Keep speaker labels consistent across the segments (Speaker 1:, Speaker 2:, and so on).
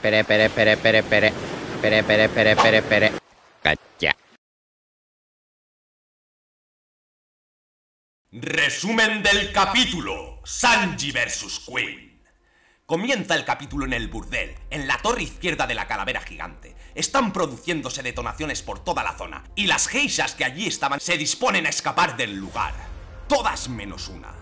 Speaker 1: Pere, pere, pere, pere, pere. Pere, pere, pere, pere, pere. Cacha.
Speaker 2: Resumen del capítulo. Sanji vs. Queen. Comienza el capítulo en el burdel, en la torre izquierda de la calavera gigante. Están produciéndose detonaciones por toda la zona, y las geishas que allí estaban se disponen a escapar del lugar. Todas menos una.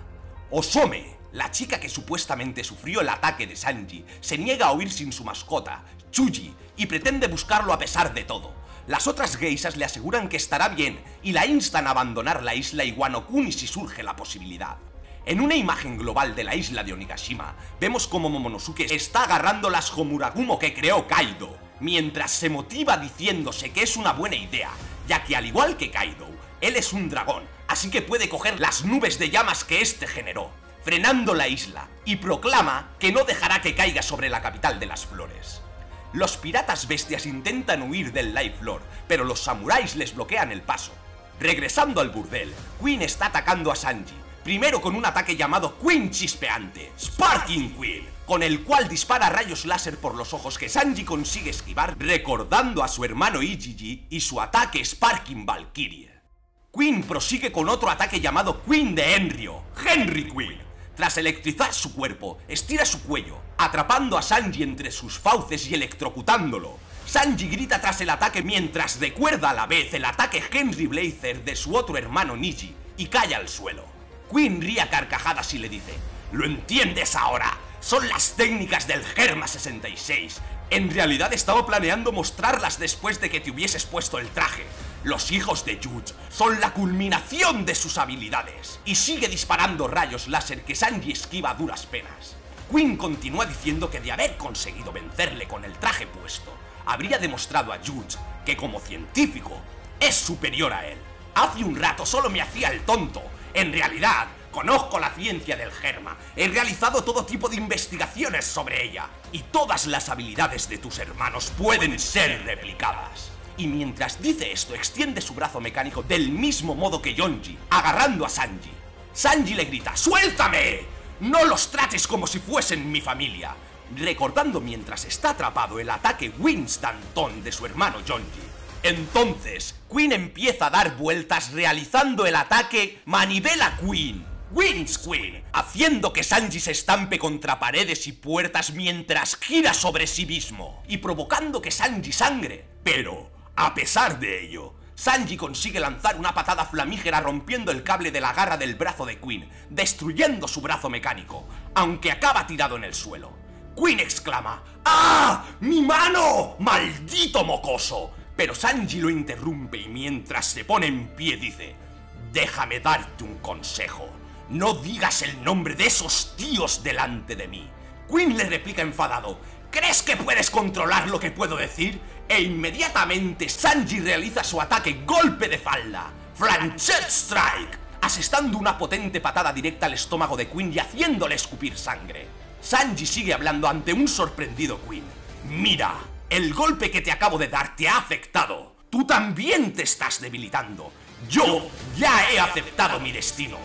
Speaker 2: Osome, la chica que supuestamente sufrió el ataque de Sanji, se niega a huir sin su mascota, Chuji, y pretende buscarlo a pesar de todo. Las otras geishas le aseguran que estará bien y la instan a abandonar la isla Iwanokuni si surge la posibilidad. En una imagen global de la isla de Onigashima, vemos como Momonosuke está agarrando las Homuragumo que creó Kaido, mientras se motiva diciéndose que es una buena idea, ya que al igual que Kaido, él es un dragón, así que puede coger las nubes de llamas que éste generó, frenando la isla, y proclama que no dejará que caiga sobre la capital de las flores. Los piratas bestias intentan huir del Life Lord, pero los samuráis les bloquean el paso. Regresando al burdel, Queen está atacando a Sanji, primero con un ataque llamado Queen Chispeante, Sparking Queen, con el cual dispara rayos láser por los ojos que Sanji consigue esquivar, recordando a su hermano Ijiji y su ataque Sparking Valkyrie. Queen prosigue con otro ataque llamado Queen de Enryo, Henry Queen. Tras electrizar su cuerpo, estira su cuello, atrapando a Sanji entre sus fauces y electrocutándolo. Sanji grita tras el ataque mientras recuerda a la vez el ataque Henry Blazer de su otro hermano Niji y cae al suelo. Queen ríe carcajadas y le dice, ¿lo entiendes ahora? Son las técnicas del Germa 66. En realidad estaba planeando mostrarlas después de que te hubieses puesto el traje. Los hijos de Yuji son la culminación de sus habilidades. Y sigue disparando rayos láser que Sanji esquiva a duras penas. Queen continúa diciendo que de haber conseguido vencerle con el traje puesto, habría demostrado a Yuji que como científico es superior a él. Hace un rato solo me hacía el tonto. En realidad, conozco la ciencia del germa. He realizado todo tipo de investigaciones sobre ella. Y todas las habilidades de tus hermanos pueden ser replicadas. Y mientras dice esto, extiende su brazo mecánico del mismo modo que Yonji, agarrando a Sanji. Sanji le grita, ¡Suéltame! No los trates como si fuesen mi familia. Recordando mientras está atrapado el ataque Winston de su hermano Yonji. Entonces, Queen empieza a dar vueltas realizando el ataque Manivela Queen. Wins Queen, haciendo que Sanji se estampe contra paredes y puertas mientras gira sobre sí mismo y provocando que Sanji sangre. Pero, a pesar de ello, Sanji consigue lanzar una patada flamígera rompiendo el cable de la garra del brazo de Queen, destruyendo su brazo mecánico, aunque acaba tirado en el suelo. Queen exclama, ¡Ah! ¡Mi mano! ¡Maldito mocoso! Pero Sanji lo interrumpe y mientras se pone en pie dice, déjame darte un consejo. No digas el nombre de esos tíos delante de mí. Queen le replica enfadado, ¿crees que puedes controlar lo que puedo decir? E inmediatamente Sanji realiza su ataque golpe de falda, Flanchet Strike, asestando una potente patada directa al estómago de Queen y haciéndole escupir sangre. Sanji sigue hablando ante un sorprendido Queen. Mira, el golpe que te acabo de dar te ha afectado. Tú también te estás debilitando. Yo ya he aceptado mi destino.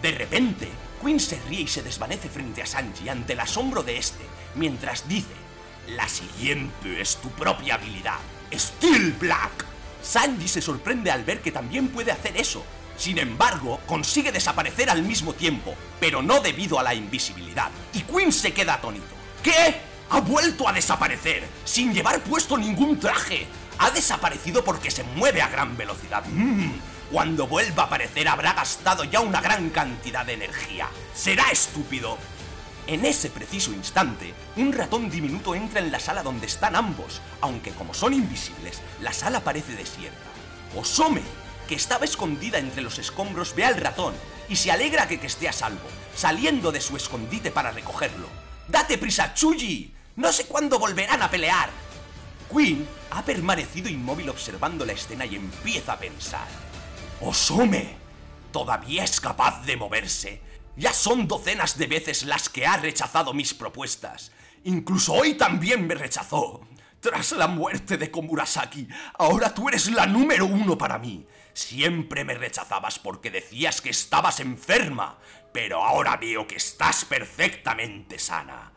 Speaker 2: De repente, Queen se ríe y se desvanece frente a Sanji ante el asombro de este, mientras dice, la siguiente es tu propia habilidad, Steel Black. Sanji se sorprende al ver que también puede hacer eso. Sin embargo, consigue desaparecer al mismo tiempo, pero no debido a la invisibilidad. Y Queen se queda atónito. ¿Qué? Ha vuelto a desaparecer, sin llevar puesto ningún traje. Ha desaparecido porque se mueve a gran velocidad. Mm, Cuando vuelva a aparecer habrá gastado ya una gran cantidad de energía. Será estúpido. En ese preciso instante, un ratón diminuto entra en la sala donde están ambos, aunque como son invisibles, la sala parece desierta. Osome, que estaba escondida entre los escombros, ve al ratón y se alegra que, esté a salvo, saliendo de su escondite para recogerlo. ¡Date prisa, Chuji! No sé cuándo volverán a pelear. Queen ha permanecido inmóvil observando la escena y empieza a pensar. Osome, todavía es capaz de moverse. Ya son docenas de veces las que ha rechazado mis propuestas. Incluso hoy también me rechazó. Tras la muerte de Komurasaki, ahora tú eres la número uno para mí. Siempre me rechazabas porque decías que estabas enferma, pero ahora veo que estás perfectamente sana.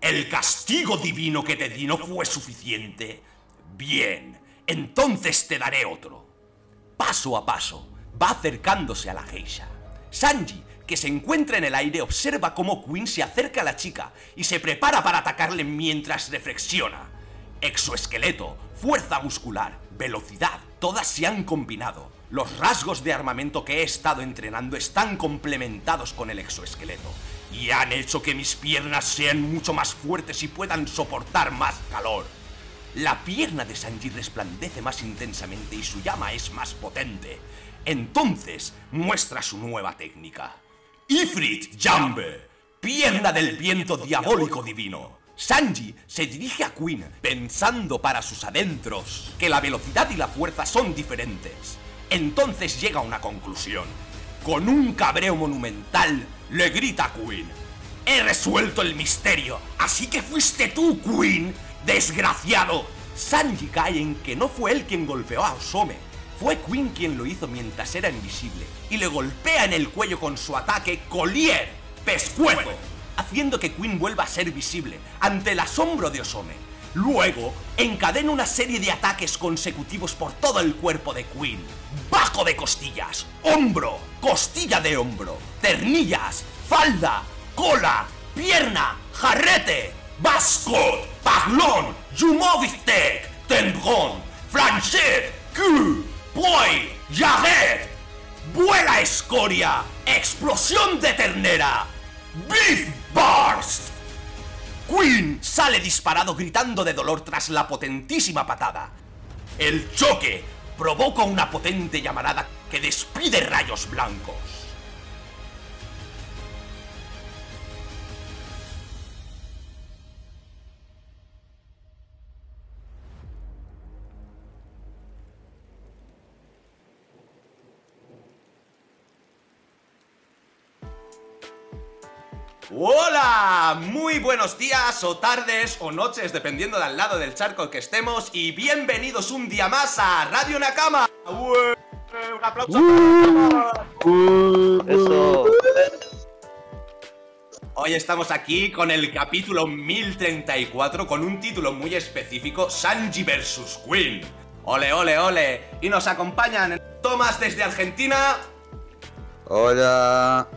Speaker 2: ¿El castigo divino que te di no fue suficiente? Bien, entonces te daré otro. Paso a paso, va acercándose a la geisha. Sanji, que se encuentra en el aire, observa cómo Queen se acerca a la chica y se prepara para atacarle mientras reflexiona. Exoesqueleto, fuerza muscular, velocidad, todas se han combinado. Los rasgos de armamento que he estado entrenando están complementados con el exoesqueleto y han hecho que mis piernas sean mucho más fuertes y puedan soportar más calor. La pierna de Sanji resplandece más intensamente y su llama es más potente. Entonces muestra su nueva técnica. Ifrit Jambe, pierna del viento diabólico divino. Sanji se dirige a Queen pensando para sus adentros que la velocidad y la fuerza son diferentes. Entonces llega a una conclusión. Con un cabreo monumental, le grita a Queen. He resuelto el misterio, así que fuiste tú, Queen, desgraciado. Sanji cae en que no fue él quien golpeó a Osome. Fue Queen quien lo hizo mientras era invisible y le golpea en el cuello con su ataque Collier, pescuezo, haciendo que Queen vuelva a ser visible ante el asombro de Osome. Luego, encadena una serie de ataques consecutivos por todo el cuerpo de Queen. Bajo de costillas, hombro, costilla de hombro, ternillas, falda, cola, pierna, jarrete, bascot, paglón, jumovistek, tembrón, flanchet, cul, boy, jarret, vuela escoria, explosión de ternera, beef burst. Queen sale disparado gritando de dolor tras la potentísima patada. El choque provoca una potente llamarada que despide rayos blancos. Hola, muy buenos días o tardes o noches, dependiendo del lado del charco que estemos, y bienvenidos un día más a Radio Nakama. ¡Ué! Un aplauso.
Speaker 3: Eso.
Speaker 2: Hoy estamos aquí con el capítulo 1034 con un título muy específico, Sanji vs Queen. Ole, ole, ole. Y nos acompañan Tomás desde Argentina.
Speaker 3: Hola.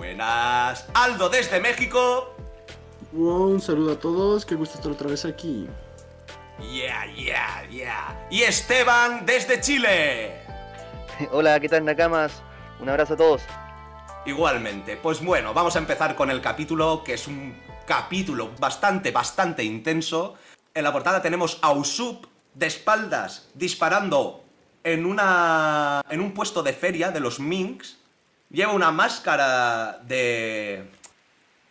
Speaker 2: Buenas. Aldo desde México.
Speaker 4: Wow, un saludo a todos, qué gusto estar otra vez aquí.
Speaker 2: Yeah, yeah, yeah. Y Esteban desde Chile.
Speaker 3: Hola, ¿qué tal, Nakamas? Un abrazo a todos.
Speaker 2: Igualmente. Pues bueno, vamos a empezar con el capítulo, que es un capítulo bastante, bastante intenso. En la portada tenemos a Usopp de espaldas disparando en, una, en un puesto de feria de los Minks. Lleva una máscara de...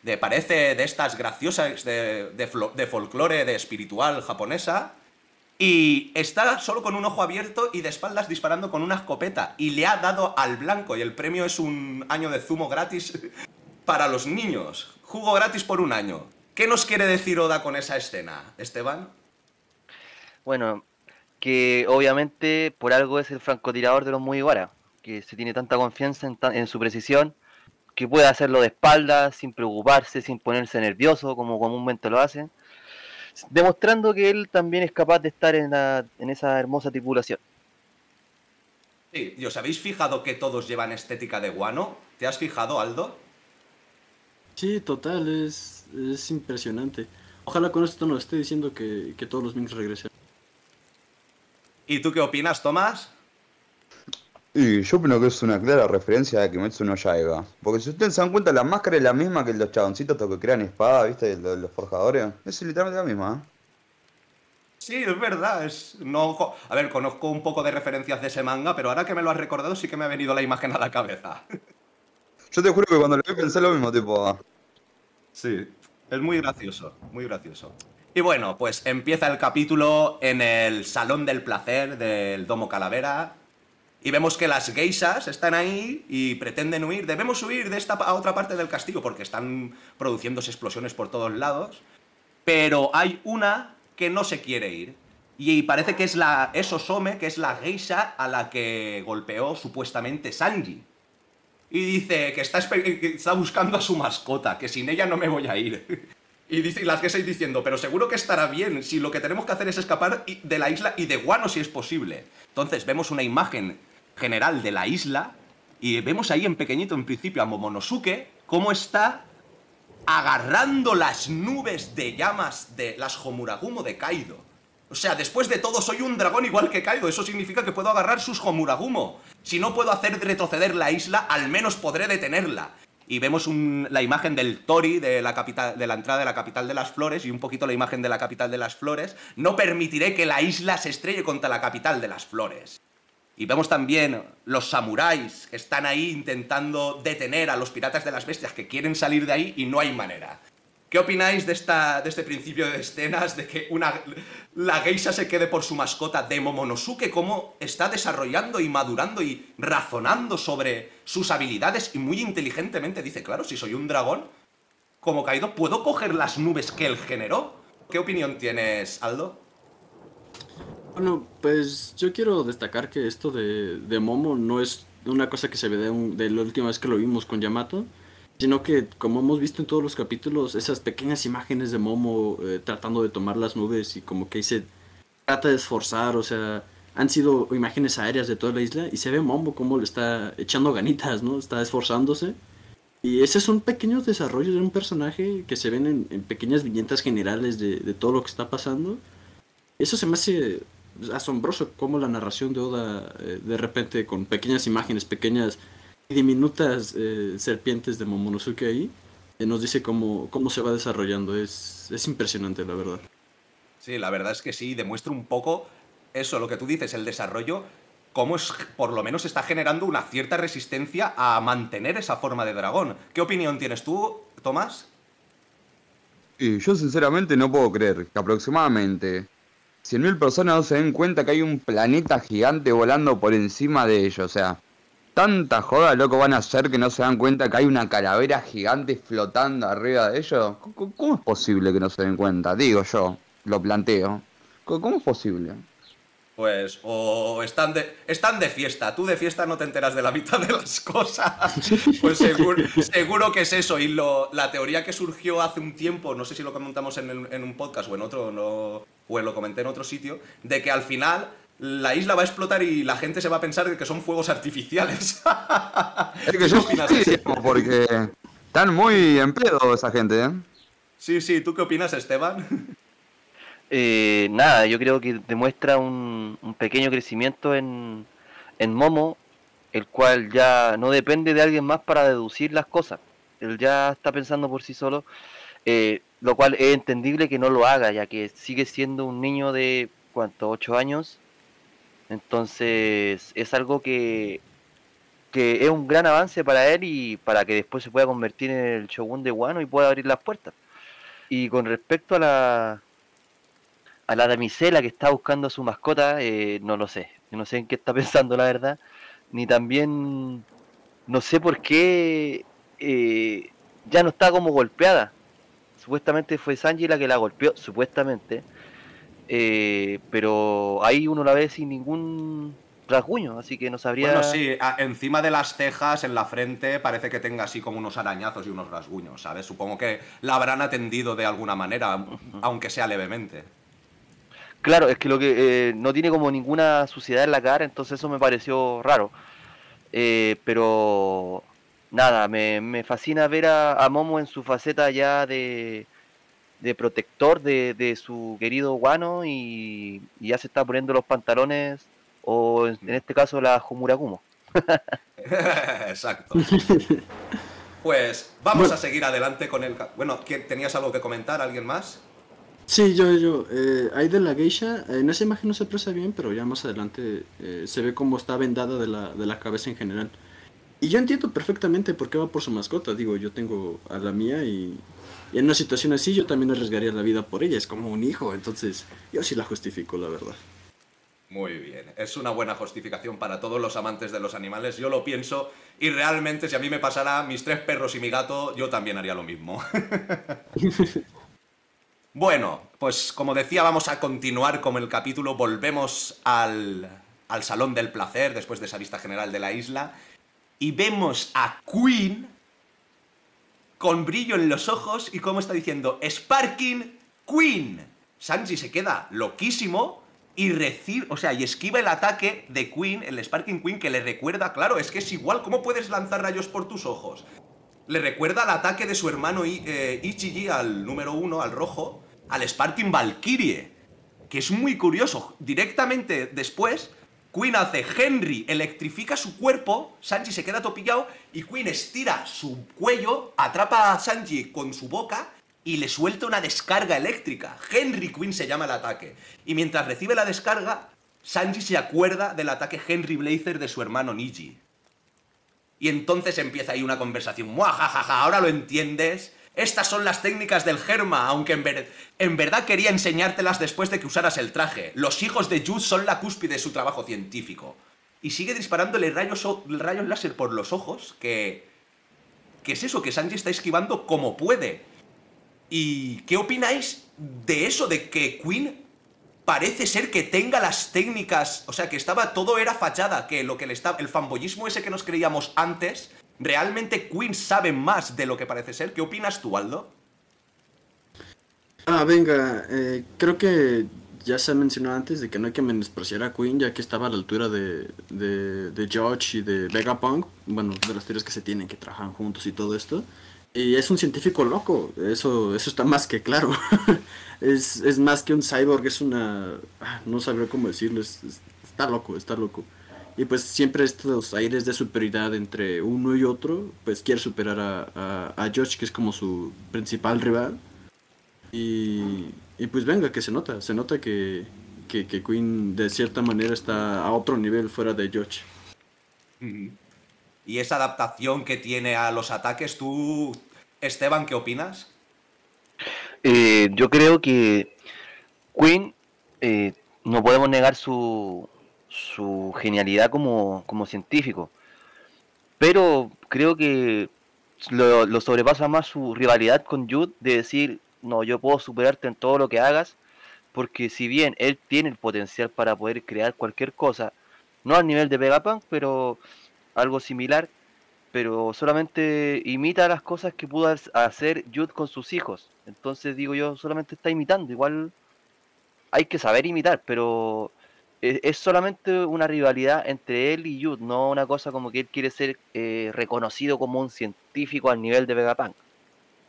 Speaker 2: de parece de estas graciosas de, de, folclore, de espiritual japonesa. Y está solo con un ojo abierto y de espaldas disparando con una escopeta. Y le ha dado al blanco. Y el premio es un año de zumo gratis para los niños. Jugo gratis por un año. ¿Qué nos quiere decir Oda con esa escena, Esteban?
Speaker 3: Bueno, que obviamente por algo es el francotirador de los Mugiwara, que se tiene tanta confianza en, ta- en su precisión, que puede hacerlo de espaldas, sin preocuparse, sin ponerse nervioso, como comúnmente lo hace, demostrando que él también es capaz de estar en, la- en esa hermosa tripulación.
Speaker 2: Sí, ¿y os habéis fijado que todos llevan estética de guano? ¿Te has fijado, Aldo?
Speaker 4: Sí, total, es, es impresionante. Ojalá con esto nos esté diciendo que, que todos los Minks regresen.
Speaker 2: ¿Y tú qué opinas, Tomás?
Speaker 5: Y yo opino que es una clara referencia a Kimetsu no Yaiba. Porque si ustedes se dan cuenta, la máscara es la misma que los chaboncitos que crean espada, ¿viste? Los, los forjadores. Es literalmente la misma, ¿eh?
Speaker 2: Sí, es verdad. Es... No... A ver, conozco un poco de referencias de ese manga, pero ahora que me lo has recordado sí que me ha venido la imagen a la cabeza.
Speaker 5: Yo te juro que cuando lo vi pensé lo mismo, tipo... ah,
Speaker 2: Sí, es muy gracioso, muy gracioso. Y bueno, pues empieza el capítulo en el Salón del Placer del Domo Calavera. Y vemos que las geishas están ahí y pretenden huir. Debemos huir de esta a otra parte del castillo porque están produciéndose explosiones por todos lados. Pero hay una que no se quiere ir. Y parece que es la es Osome, que es la geisha a la que golpeó supuestamente Sanji. Y dice que está, está buscando a su mascota, que sin ella no me voy a ir. Y, dice, y las Gesseis diciendo, pero seguro que estará bien si lo que tenemos que hacer es escapar de la isla y de Guano si es posible. Entonces vemos una imagen general de la isla y vemos ahí en pequeñito en principio a Momonosuke cómo está agarrando las nubes de llamas de las Homuragumo de Kaido. O sea, después de todo soy un dragón igual que Kaido, eso significa que puedo agarrar sus Homuragumo. Si no puedo hacer retroceder la isla, al menos podré detenerla. Y vemos la imagen del Tori de la, capital, de la entrada de la capital de las flores y un poquito la imagen de la capital de las flores. No permitiré que la isla se estrelle contra la capital de las flores. Y vemos también los samuráis que están ahí intentando detener a los piratas de las bestias que quieren salir de ahí y no hay manera. ¿Qué opináis de, esta, este principio de escenas de que una, la geisha se quede por su mascota de Momonosuke? ¿Cómo está desarrollando y madurando y razonando sobre sus habilidades? Y muy inteligentemente dice, claro, si soy un dragón, como Kaido, ¿puedo coger las nubes que él generó? ¿Qué opinión tienes, Aldo?
Speaker 4: Bueno, pues yo quiero destacar que esto de, de Momo no es una cosa que se ve de, un- de la última vez que lo vimos con Yamato, sino que como hemos visto en todos los capítulos, esas pequeñas imágenes de Momo eh, tratando de tomar las nubes y como que se trata de esforzar, o sea, han sido imágenes aéreas de toda la isla y se ve Momo como le está echando ganitas, ¿no? Está esforzándose. Y esos son pequeños desarrollos de un personaje que se ven en, en pequeñas viñetas generales de, de todo lo que está pasando. Eso se me hace asombroso como la narración de Oda eh, de repente con pequeñas imágenes, pequeñas y diminutas eh, serpientes de Momonosuke ahí, eh, nos dice cómo, cómo se va desarrollando. Es, es impresionante, la verdad.
Speaker 2: Sí, la verdad es que sí, demuestra un poco eso, lo que tú dices, el desarrollo, cómo es, por lo menos está generando una cierta resistencia a mantener esa forma de dragón. ¿Qué opinión tienes tú, Tomás?
Speaker 5: Y yo sinceramente no puedo creer que aproximadamente 100.000 personas no se den cuenta que hay un planeta gigante volando por encima de ellos. O sea, tanta joda, loco, van a hacer que no se dan cuenta que hay una calavera gigante flotando arriba de ellos. ¿Cómo- ¿Cómo es posible que no se den cuenta? Digo yo, lo planteo. ¿Cómo cómo es posible?
Speaker 2: Pues, o están de, están de fiesta. Tú de fiesta no te enteras de la mitad de las cosas. Pues seguro, seguro que es eso. Y lo, la teoría que surgió hace un tiempo, no sé si lo comentamos en, el- en un podcast o en otro, no, o lo comenté en otro sitio, de que al final la isla va a explotar y la gente se va a pensar que son fuegos artificiales.
Speaker 5: Es que porque están muy en pedo esa gente, ¿eh?
Speaker 2: Sí, sí, ¿tú qué opinas, Esteban?
Speaker 3: Eh, nada, yo creo que demuestra un, pequeño crecimiento en, en Momo, el cual ya no depende de alguien más para deducir las cosas. Él ya está pensando por sí solo, eh, lo cual es entendible que no lo haga, ya que sigue siendo un niño de, ¿cuánto? ¿8 años? Entonces es algo que, que es un gran avance para él y para que después se pueda convertir en el shogun de Wano y pueda abrir las puertas. Y con respecto a la, a la damisela que está buscando a su mascota, eh, no lo sé. No sé en qué está pensando, la verdad. Ni también, no sé por qué eh, ya no está como golpeada. Supuestamente fue Sanji la que la golpeó, supuestamente. Eh, pero ahí uno la ve sin ningún rasguño, así que no sabría.
Speaker 2: Bueno, sí, encima de las cejas, en la frente, parece que tenga así como unos arañazos y unos rasguños, ¿sabes? Supongo que la habrán atendido de alguna manera, aunque sea levemente.
Speaker 3: Claro, es que lo que eh, no tiene como ninguna suciedad en la cara, entonces eso me pareció raro. Eh, pero nada, me, me fascina ver a, a Momo en su faceta ya de, de protector de, de su querido Wano y, y ya se está poniendo los pantalones, o en, en este caso la Homuragumo.
Speaker 2: Exacto. Pues vamos a seguir adelante con el... ca- Bueno, ¿quién- ¿tenías algo que comentar? ¿Alguien más?
Speaker 4: Sí, yo, yo. Eh, ahí de la geisha, en esa imagen no se aprecia bien, pero ya más adelante eh, se ve cómo está vendada de la, de la cabeza en general. Y yo entiendo perfectamente por qué va por su mascota. Digo, yo tengo a la mía y, y en una situación así yo también arriesgaría la vida por ella. Es como un hijo, entonces yo sí la justifico, la verdad.
Speaker 2: Muy bien, es una buena justificación para todos los amantes de los animales, yo lo pienso y realmente si a mí me pasara mis tres perros y mi gato, yo también haría lo mismo. bueno, pues como decía, vamos a continuar con el capítulo, volvemos al, al Salón del Placer después de esa vista general de la isla y vemos a Queen con brillo en los ojos y como está diciendo Sparking Queen. Sanji se queda loquísimo y recibe, o sea, y esquiva el ataque de Queen, el Sparking Queen, que le recuerda, claro, es que es igual, ¿cómo puedes lanzar rayos por tus ojos? Le recuerda al ataque de su hermano eh, Ichiji, al número uno, al rojo, al Sparking Valkyrie, que es muy curioso. Directamente después, Queen hace Henry, electrifica su cuerpo, Sanji se queda topillado y Queen estira su cuello, atrapa a Sanji con su boca y le suelta una descarga eléctrica. Henry Queen se llama el ataque. Y mientras recibe la descarga, Sanji se acuerda del ataque Henry Blazer de su hermano Niji. Y entonces empieza ahí una conversación. ¡Muajajaja! Ahora lo entiendes. Estas son las técnicas del Germa, aunque en, ver- en verdad quería enseñártelas después de que usaras el traje. Los hijos de Jude son la cúspide de su trabajo científico. Y sigue disparándole rayos, rayos láser por los ojos, que... ¿Qué es eso? Que Sanji está esquivando como puede. ¿Y qué opináis de eso? De que Queen parece ser que tenga las técnicas, o sea, que estaba todo era fachada, que lo que le estaba el fanboyismo ese que nos creíamos antes, realmente Queen sabe más de lo que parece ser. ¿Qué opinas tú, Aldo?
Speaker 4: Ah, venga, eh, creo que ya se ha mencionado antes de que no hay que menospreciar a Queen, ya que estaba a la altura de, de, de George y de Vegapunk, bueno, de las teorías que se tienen, que trabajan juntos y todo esto. Y es un científico loco, eso, eso está más que claro. es, es más que un cyborg, es una... ah, No sabré cómo decirlo, es- es- está loco, está loco. Y pues siempre estos aires de superioridad entre uno y otro, pues quiere superar a, a, a George, que es como su principal rival. Y, y pues venga, que se nota, se nota que, que, que Queen de cierta manera está a otro nivel fuera de George.
Speaker 2: Y esa adaptación que tiene a los ataques, tú, Esteban, ¿qué opinas?
Speaker 3: Eh, yo creo que Queen eh, no podemos negar su, su genialidad como, como científico, pero creo que lo, lo sobrepasa más su rivalidad con Jude de decir, no, yo puedo superarte en todo lo que hagas, porque si bien él tiene el potencial para poder crear cualquier cosa, no al nivel de Vegapunk, pero algo similar, pero solamente imita las cosas que pudo ha- hacer Jude con sus hijos. Entonces digo yo, solamente está imitando. Igual hay que saber imitar, pero e- es, solamente una rivalidad entre él y Jude, no una cosa como que él quiere ser eh, reconocido como un científico al nivel de Vegapunk.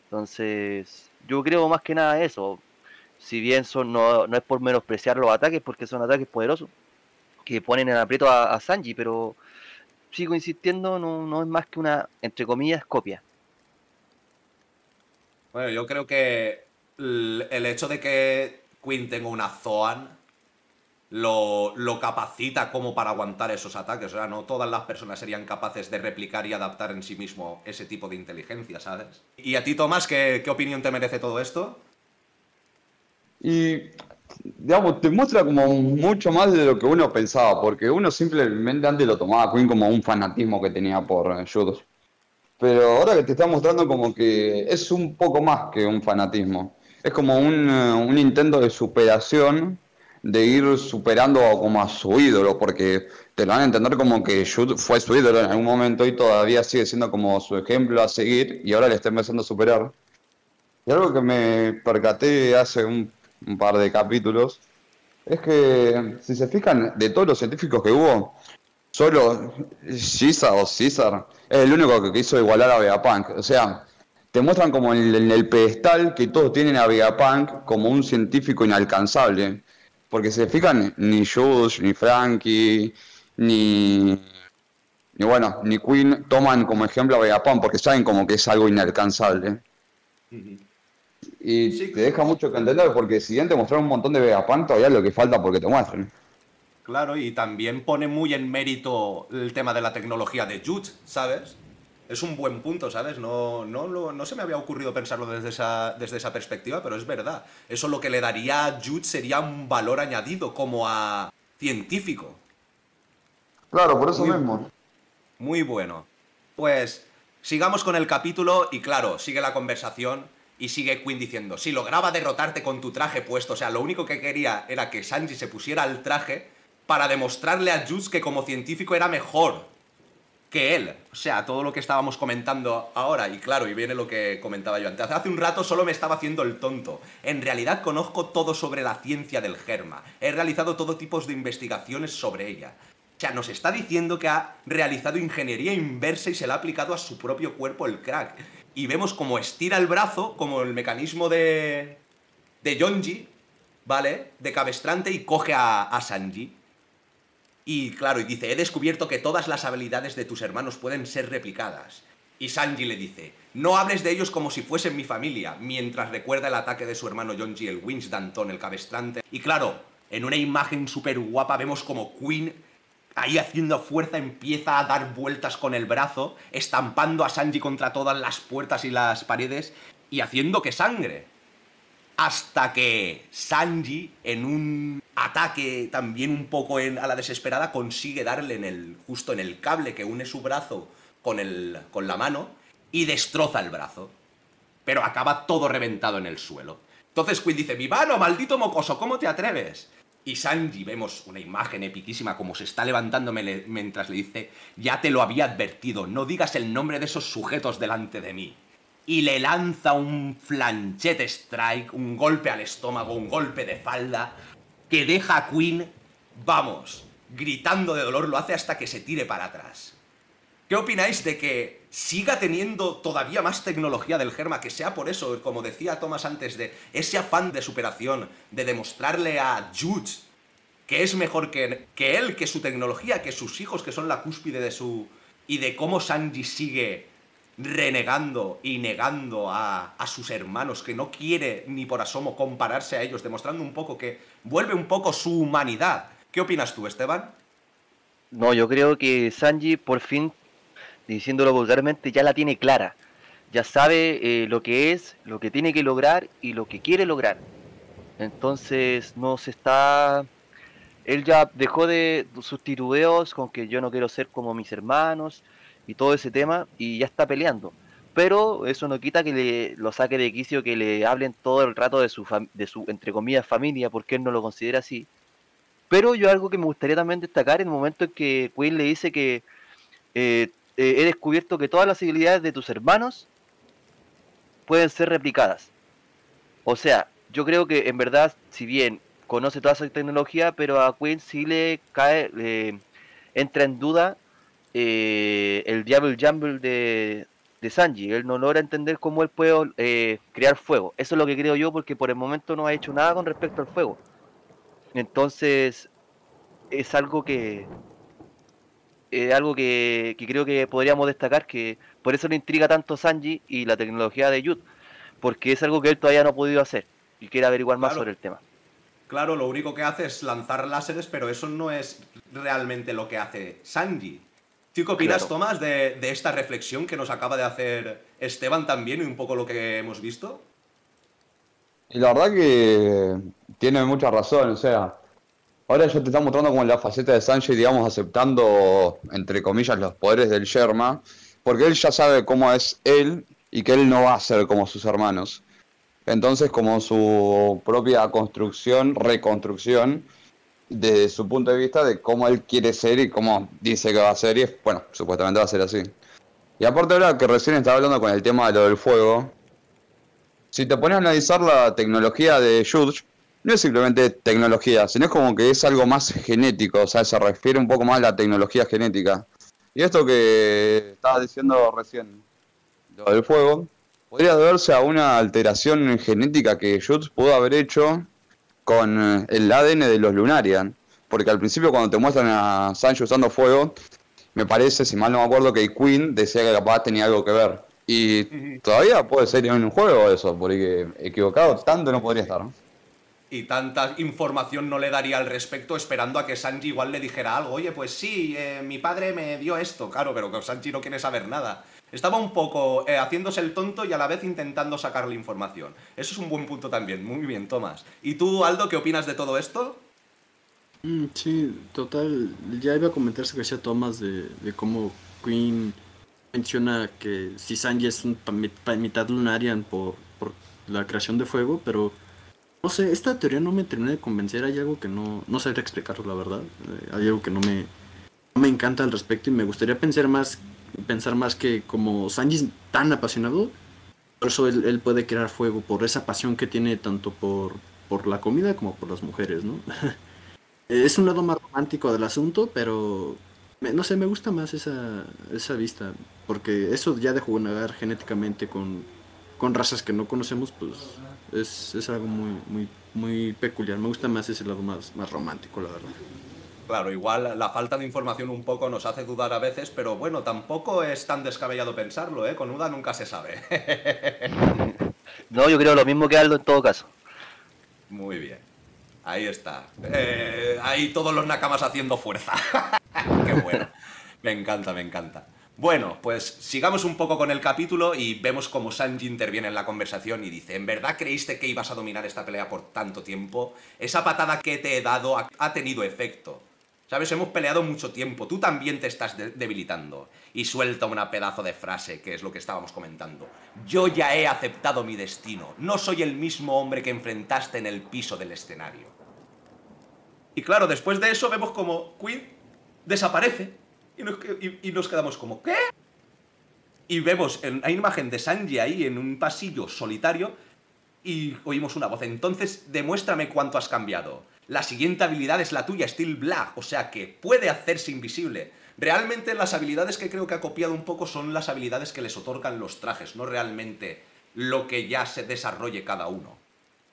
Speaker 3: Entonces, yo creo más que nada eso. Si bien son, no, no es por menospreciar los ataques, porque son ataques poderosos, que ponen en aprieto a Sanji, pero sigo insistiendo, no, no es más que una, entre comillas, copia.
Speaker 2: Bueno, yo creo que el el hecho de que Queen tenga una Zoan lo, lo capacita como para aguantar esos ataques. O sea, no todas las personas serían capaces de replicar y adaptar en sí mismo ese tipo de inteligencia, ¿sabes? ¿Y a ti, Tomás, qué, qué opinión te merece todo esto?
Speaker 5: Y, digamos, te muestra como mucho más de lo que uno pensaba, porque uno simplemente antes lo tomaba Queen como un fanatismo que tenía por eh, Judas. Pero ahora que te está mostrando como que es un poco más que un fanatismo. Es como un, eh, un intento de superación, de ir superando como a su ídolo, porque te lo van a entender como que Jude fue su ídolo en algún momento y todavía sigue siendo como su ejemplo a seguir y ahora le está empezando a superar. Y algo que me percaté hace un, un par de capítulos es que, si se fijan, de todos los científicos que hubo, solo Caesar o Caesar es el único que quiso igualar a Vegapunk. O sea, te muestran como en el, pedestal que todos tienen a Vegapunk como un científico inalcanzable. Porque si se fijan, ni Jules, ni Frankie, ni, ni bueno, ni Queen toman como ejemplo a Vegapunk porque saben como que es algo inalcanzable. Y
Speaker 2: Sí.
Speaker 5: te deja mucho que entender porque si bien te mostraron un montón de Vegapunk, todavía es lo que falta porque te muestren.
Speaker 2: Claro, y también pone muy en mérito el tema de la tecnología de Jude, ¿sabes? Es un buen punto, ¿sabes? No, no, lo- no se me había ocurrido pensarlo desde esa, desde esa perspectiva, pero es verdad. Eso lo que le daría a Jude sería un valor añadido como a científico.
Speaker 5: Claro, por eso
Speaker 2: Muy-
Speaker 5: mismo.
Speaker 2: Muy bueno. Pues sigamos con el capítulo y claro, sigue la conversación y sigue Queen diciendo, si lograba derrotarte con tu traje puesto, o sea, lo único que quería era que Sanji se pusiera el traje para demostrarle a Jules que como científico era mejor. que él. O sea, todo lo que estábamos comentando ahora, y claro, y viene lo que comentaba yo antes. Hace un rato solo me estaba haciendo el tonto. En realidad conozco todo sobre la ciencia del germa. He realizado todo tipo de investigaciones sobre ella. O sea, nos está diciendo que ha realizado ingeniería inversa y se la ha aplicado a su propio cuerpo el crack. Y vemos como estira el brazo, como el mecanismo de. de Yonji, ¿vale? De cabestrante y coge a, a Sanji. Y claro, y dice, he descubierto que todas las habilidades de tus hermanos pueden ser replicadas. Y Sanji le dice, no hables de ellos como si fuesen mi familia, mientras recuerda el ataque de su hermano Yonji, el Winch Danton, el cabestrante. Y claro, en una imagen súper guapa vemos como Queen, ahí haciendo fuerza, empieza a dar vueltas con el brazo, estampando a Sanji contra todas las puertas y las paredes y haciendo que sangre. Hasta que Sanji, en un ataque también un poco a la desesperada, consigue darle en el, justo en el cable que une su brazo con, el, con la mano y destroza el brazo. Pero acaba todo reventado en el suelo. Entonces Queen dice, Vivano, maldito mocoso, ¿cómo te atreves? Y Sanji, vemos una imagen epiquísima como se está levantando mientras le dice, ya te lo había advertido, no digas el nombre de esos sujetos delante de mí. Y le lanza un flanchete strike, un golpe al estómago, un golpe de falda, que deja a Queen, vamos, gritando de dolor, lo hace hasta que se tire para atrás. ¿Qué opináis de que siga teniendo todavía más tecnología del Germa? Que sea por eso, como decía Thomas antes, de ese afán de superación, de demostrarle a Jude que es mejor que, que él, que su tecnología, que sus hijos, que son la cúspide de su... y de cómo Sanji sigue renegando y negando a, a sus hermanos, que no quiere ni por asomo compararse a ellos, demostrando un poco que vuelve un poco su humanidad. ¿Qué opinas tú, Esteban?
Speaker 3: No, yo creo que Sanji por fin, diciéndolo vulgarmente, ya la tiene clara. Ya sabe eh, lo que es, lo que tiene que lograr y lo que quiere lograr. Entonces no se está... Él ya dejó de sus titubeos con que yo no quiero ser como mis hermanos y todo ese tema y ya está peleando. Pero eso no quita que le, lo saque de quicio, que le hablen todo el rato de su, de su entre comillas, familia, porque él no lo considera así. Pero yo algo que me gustaría también destacar en el momento en que Queen le dice que eh, eh, he descubierto que todas las habilidades de tus hermanos pueden ser replicadas. O sea, yo creo que en verdad, si bien conoce toda esa tecnología, pero a Queen sí le cae, le entra en duda eh, el Diablo Jumble de, de Sanji. Él no logra entender cómo él puede eh, crear fuego. Eso es lo que creo yo, porque por el momento no ha hecho nada con respecto al fuego. Entonces, es algo que. Es algo que, que creo que podríamos destacar, que por eso le intriga tanto Sanji y la tecnología de Yud, porque es algo que él todavía no ha podido hacer y quiere averiguar más
Speaker 2: Claro.
Speaker 3: sobre el tema.
Speaker 2: Claro, lo único que hace es lanzar láseres, pero eso no es realmente lo que hace Sanji. ¿Tú qué opinas,
Speaker 3: Claro.
Speaker 2: Tomás, de, de esta reflexión que nos acaba de hacer Esteban también y un poco lo que hemos visto?
Speaker 5: Y la verdad que tiene mucha razón, o sea, ahora ya te está mostrando como la faceta de Sanji, digamos, aceptando, entre comillas, los poderes del Sherma, porque él ya sabe cómo es él y que él no va a ser como sus hermanos. Entonces, como su propia construcción, reconstrucción, desde su punto de vista de cómo él quiere ser y cómo dice que va a ser, y es, bueno, supuestamente va a ser así. Y aparte ahora que recién estaba hablando con el tema de lo del fuego, si te pones a analizar la tecnología de Judge, no es simplemente tecnología, sino es como que es algo más genético, o sea, se refiere un poco más a la tecnología genética. Y esto que estabas diciendo recién, lo del fuego, podría deberse a una alteración genética que Judge pudo haber hecho con eh, el ADN de los Lunarian. Porque al principio cuando te muestran a Sancho usando fuego, me parece, si mal no me acuerdo, que Queen decía que capaz tenía algo que ver. Y todavía puede ser en un juego eso, porque equivocado tanto no podría estar. ¿no?
Speaker 2: Y tanta información no le daría al respecto esperando a que Sanji igual le dijera algo. Oye, pues sí, eh, mi padre me dio esto. Claro, pero que Sanji no quiere saber nada. Estaba un poco eh, haciéndose el tonto y a la vez intentando sacarle información. Eso es un buen punto también. Muy bien, Tomás. ¿Y tú, Aldo, qué opinas de todo esto?
Speaker 4: Mm, sí, total. Ya iba a comentarse que decía Thomas de, de cómo Queen menciona que si Sanji es un mitad Lunarian por, por la creación de fuego, pero no sé, esta teoría no me termina de convencer. Hay algo que no, no sabría explicarlo, la verdad. Eh, hay algo que no me, me encanta al respecto y me gustaría pensar más, pensar más que como Sanji es tan apasionado, por eso él, puede crear fuego, por esa pasión que tiene tanto por, por la comida como por las mujeres, ¿no? es un lado más romántico del asunto, pero no sé, me gusta más esa, esa vista, porque eso ya de jugar genéticamente con, con razas que no conocemos, pues es, es algo muy, muy, muy peculiar. Me gusta más ese lado más, más romántico, la verdad.
Speaker 2: Claro, igual la falta de información un poco nos hace dudar a veces, pero bueno, tampoco es tan descabellado pensarlo, ¿eh? Con Uda nunca se sabe.
Speaker 3: No, yo creo lo mismo que Aldo en todo caso.
Speaker 2: Muy bien. Ahí está. Eh, ahí todos los nakamas haciendo fuerza. Qué bueno. Me encanta, me encanta. Bueno, pues sigamos un poco con el capítulo y vemos cómo Sanji interviene en la conversación y dice, ¿en verdad creíste que ibas a dominar esta pelea por tanto tiempo? Esa patada que te he dado ha, tenido efecto. ¿Sabes? Hemos peleado mucho tiempo, tú también te estás de- debilitando. Y suelta una pedazo de frase, que es lo que estábamos comentando. Yo ya he aceptado mi destino. No soy el mismo hombre que enfrentaste en el piso del escenario. Y claro, después de eso vemos como Queen desaparece. Y nos, quedamos como, ¿qué? Y vemos en, hay una imagen de Sanji ahí en un pasillo solitario y oímos una voz. Entonces, demuéstrame cuánto has cambiado. La siguiente habilidad es la tuya, Steel Black, o sea que puede hacerse invisible. Realmente las habilidades que creo que ha copiado un poco son las habilidades que les otorgan los trajes, no realmente lo que ya se desarrolle cada uno.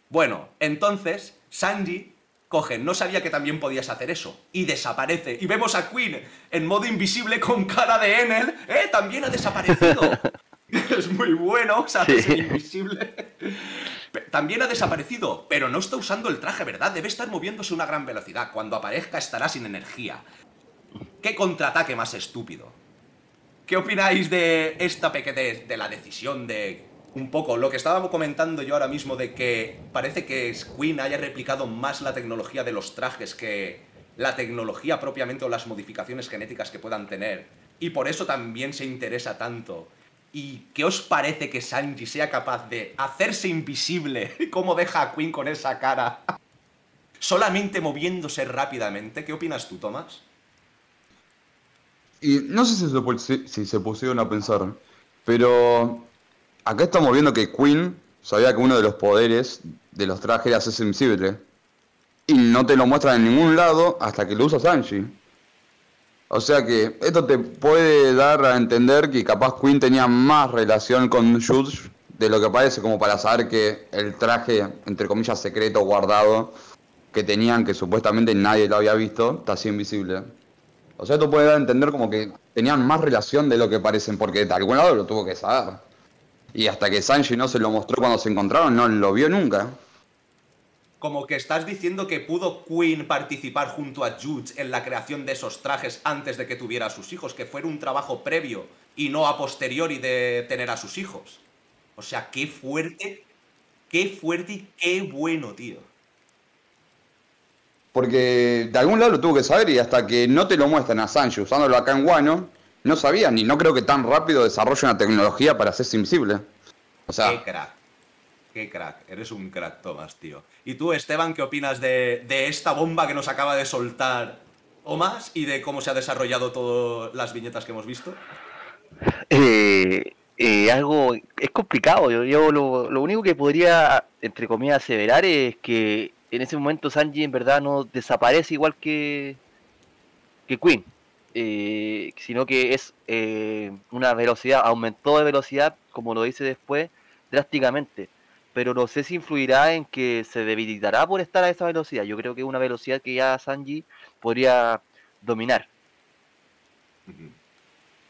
Speaker 2: Bueno, entonces Sanji coge, no sabía que también podías hacer eso, y desaparece. Y vemos a Queen en modo invisible con cara de Enel, ¡eh! También ha desaparecido. es muy bueno, se hace
Speaker 3: Sí.
Speaker 2: invisible. También ha desaparecido, pero no está usando el traje, ¿verdad? Debe estar moviéndose a una gran velocidad. Cuando aparezca estará sin energía. ¿Qué contraataque más estúpido? ¿Qué opináis de esta pequeña de la decisión de un poco lo que estábamos comentando yo ahora mismo de que parece que Queen haya replicado más la tecnología de los trajes que la tecnología propiamente o las modificaciones genéticas que puedan tener y por eso también se interesa tanto? ¿Y qué os parece que Sanji sea capaz de hacerse invisible? ¿Cómo deja a Queen con esa cara? Solamente moviéndose rápidamente. ¿Qué opinas tú, Tomás?
Speaker 5: Y no sé si se, si se pusieron a pensar, pero acá estamos viendo que Queen sabía que uno de los poderes de los trajes era hacerse invisible. Y no te lo muestran en ningún lado hasta que lo usa Sanji. O sea que esto te puede dar a entender que capaz Queen tenía más relación con Judge de lo que parece, como para saber que el traje, entre comillas, secreto, guardado, que tenían, que supuestamente nadie lo había visto, está así invisible. O sea, esto puede dar a entender como que tenían más relación de lo que parecen, porque de algún lado lo tuvo que saber. Y hasta que Sanji no se lo mostró cuando se encontraron, no lo vio nunca.
Speaker 2: Como que estás diciendo que pudo Queen participar junto a Judge en la creación de esos trajes antes de que tuviera a sus hijos, que fuera un trabajo previo y no a posteriori de tener a sus hijos. O sea, qué fuerte, qué fuerte y qué bueno, tío.
Speaker 5: Porque de algún lado lo tuvo que saber y hasta que no te lo muestran a Sanji usándolo acá en Wano, no sabían y no creo que tan rápido desarrolle una tecnología para hacerse invisible. O
Speaker 2: Qué
Speaker 5: sea,
Speaker 2: crack. Qué crack. Eres un crack, Tomás, tío. ¿Y tú, Esteban, qué opinas de, de esta bomba que nos acaba de soltar Omas y de cómo se ha desarrollado todas las viñetas que hemos visto?
Speaker 3: Eh, eh, algo es complicado. Yo, yo lo, lo único que podría, entre comillas, aseverar es que en ese momento Sanji en verdad no desaparece igual que, que Queen, eh, sino que es eh, una velocidad, aumentó de velocidad, como lo dice después, drásticamente. Pero no sé si influirá en que se debilitará por estar a esa velocidad. Yo creo que es una velocidad que ya Sanji podría dominar.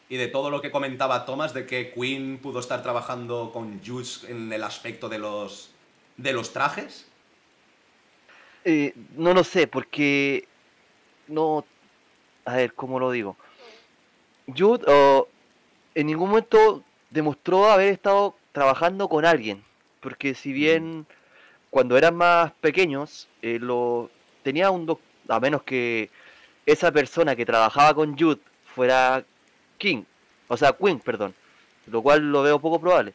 Speaker 2: Y de todo lo que comentaba Thomas, de que Queen pudo estar trabajando con Jules en el aspecto de los, de los trajes.
Speaker 3: Eh, no lo sé, porque no. A ver, ¿cómo lo digo? Jude oh, en ningún momento demostró haber estado trabajando con alguien, porque si bien cuando eran más pequeños, eh, lo tenía un doc- a menos que esa persona que trabajaba con Jude fuera King, o sea, Queen, perdón, lo cual lo veo poco probable.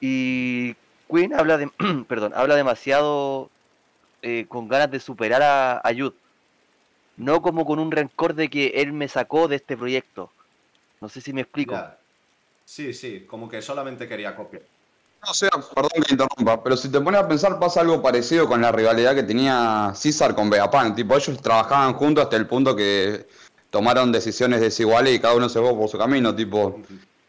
Speaker 3: Y Queen habla de, perdón, habla demasiado eh, con ganas de superar a, a Jude. No como con un rencor de que él me sacó de este proyecto. No sé si me explico.
Speaker 2: Ya. Sí, sí, como que solamente quería copiar.
Speaker 5: No sé, perdón que interrumpa, pero si te pones a pensar pasa algo parecido con la rivalidad que tenía César con Vegapunk. Tipo, ellos trabajaban juntos hasta el punto que tomaron decisiones desiguales y cada uno se fue por su camino. Tipo,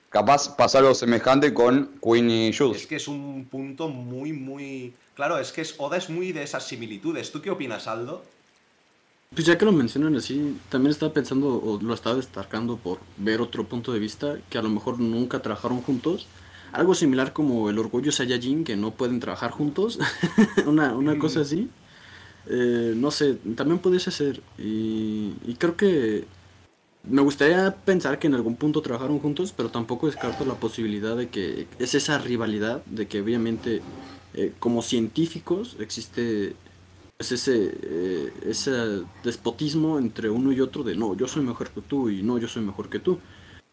Speaker 5: capaz pasa algo semejante con Queen y Juice.
Speaker 2: Es que es un punto muy, muy... Claro, es que es, Oda es muy de esas similitudes. ¿Tú qué opinas, Aldo?
Speaker 4: Pues ya que lo mencionan así, también estaba pensando, o lo estaba destacando por ver otro punto de vista, que a lo mejor nunca trabajaron juntos. Algo similar como el orgullo Saiyajin, que no pueden trabajar juntos. una, una cosa así. Eh, no sé, también pudiese ser. Y, y creo que me gustaría pensar que en algún punto trabajaron juntos, pero tampoco descarto la posibilidad de que es esa rivalidad, de que obviamente eh, como científicos existe ese, eh, ese despotismo entre uno y otro de no, yo soy mejor que tú y no, yo soy mejor que tú.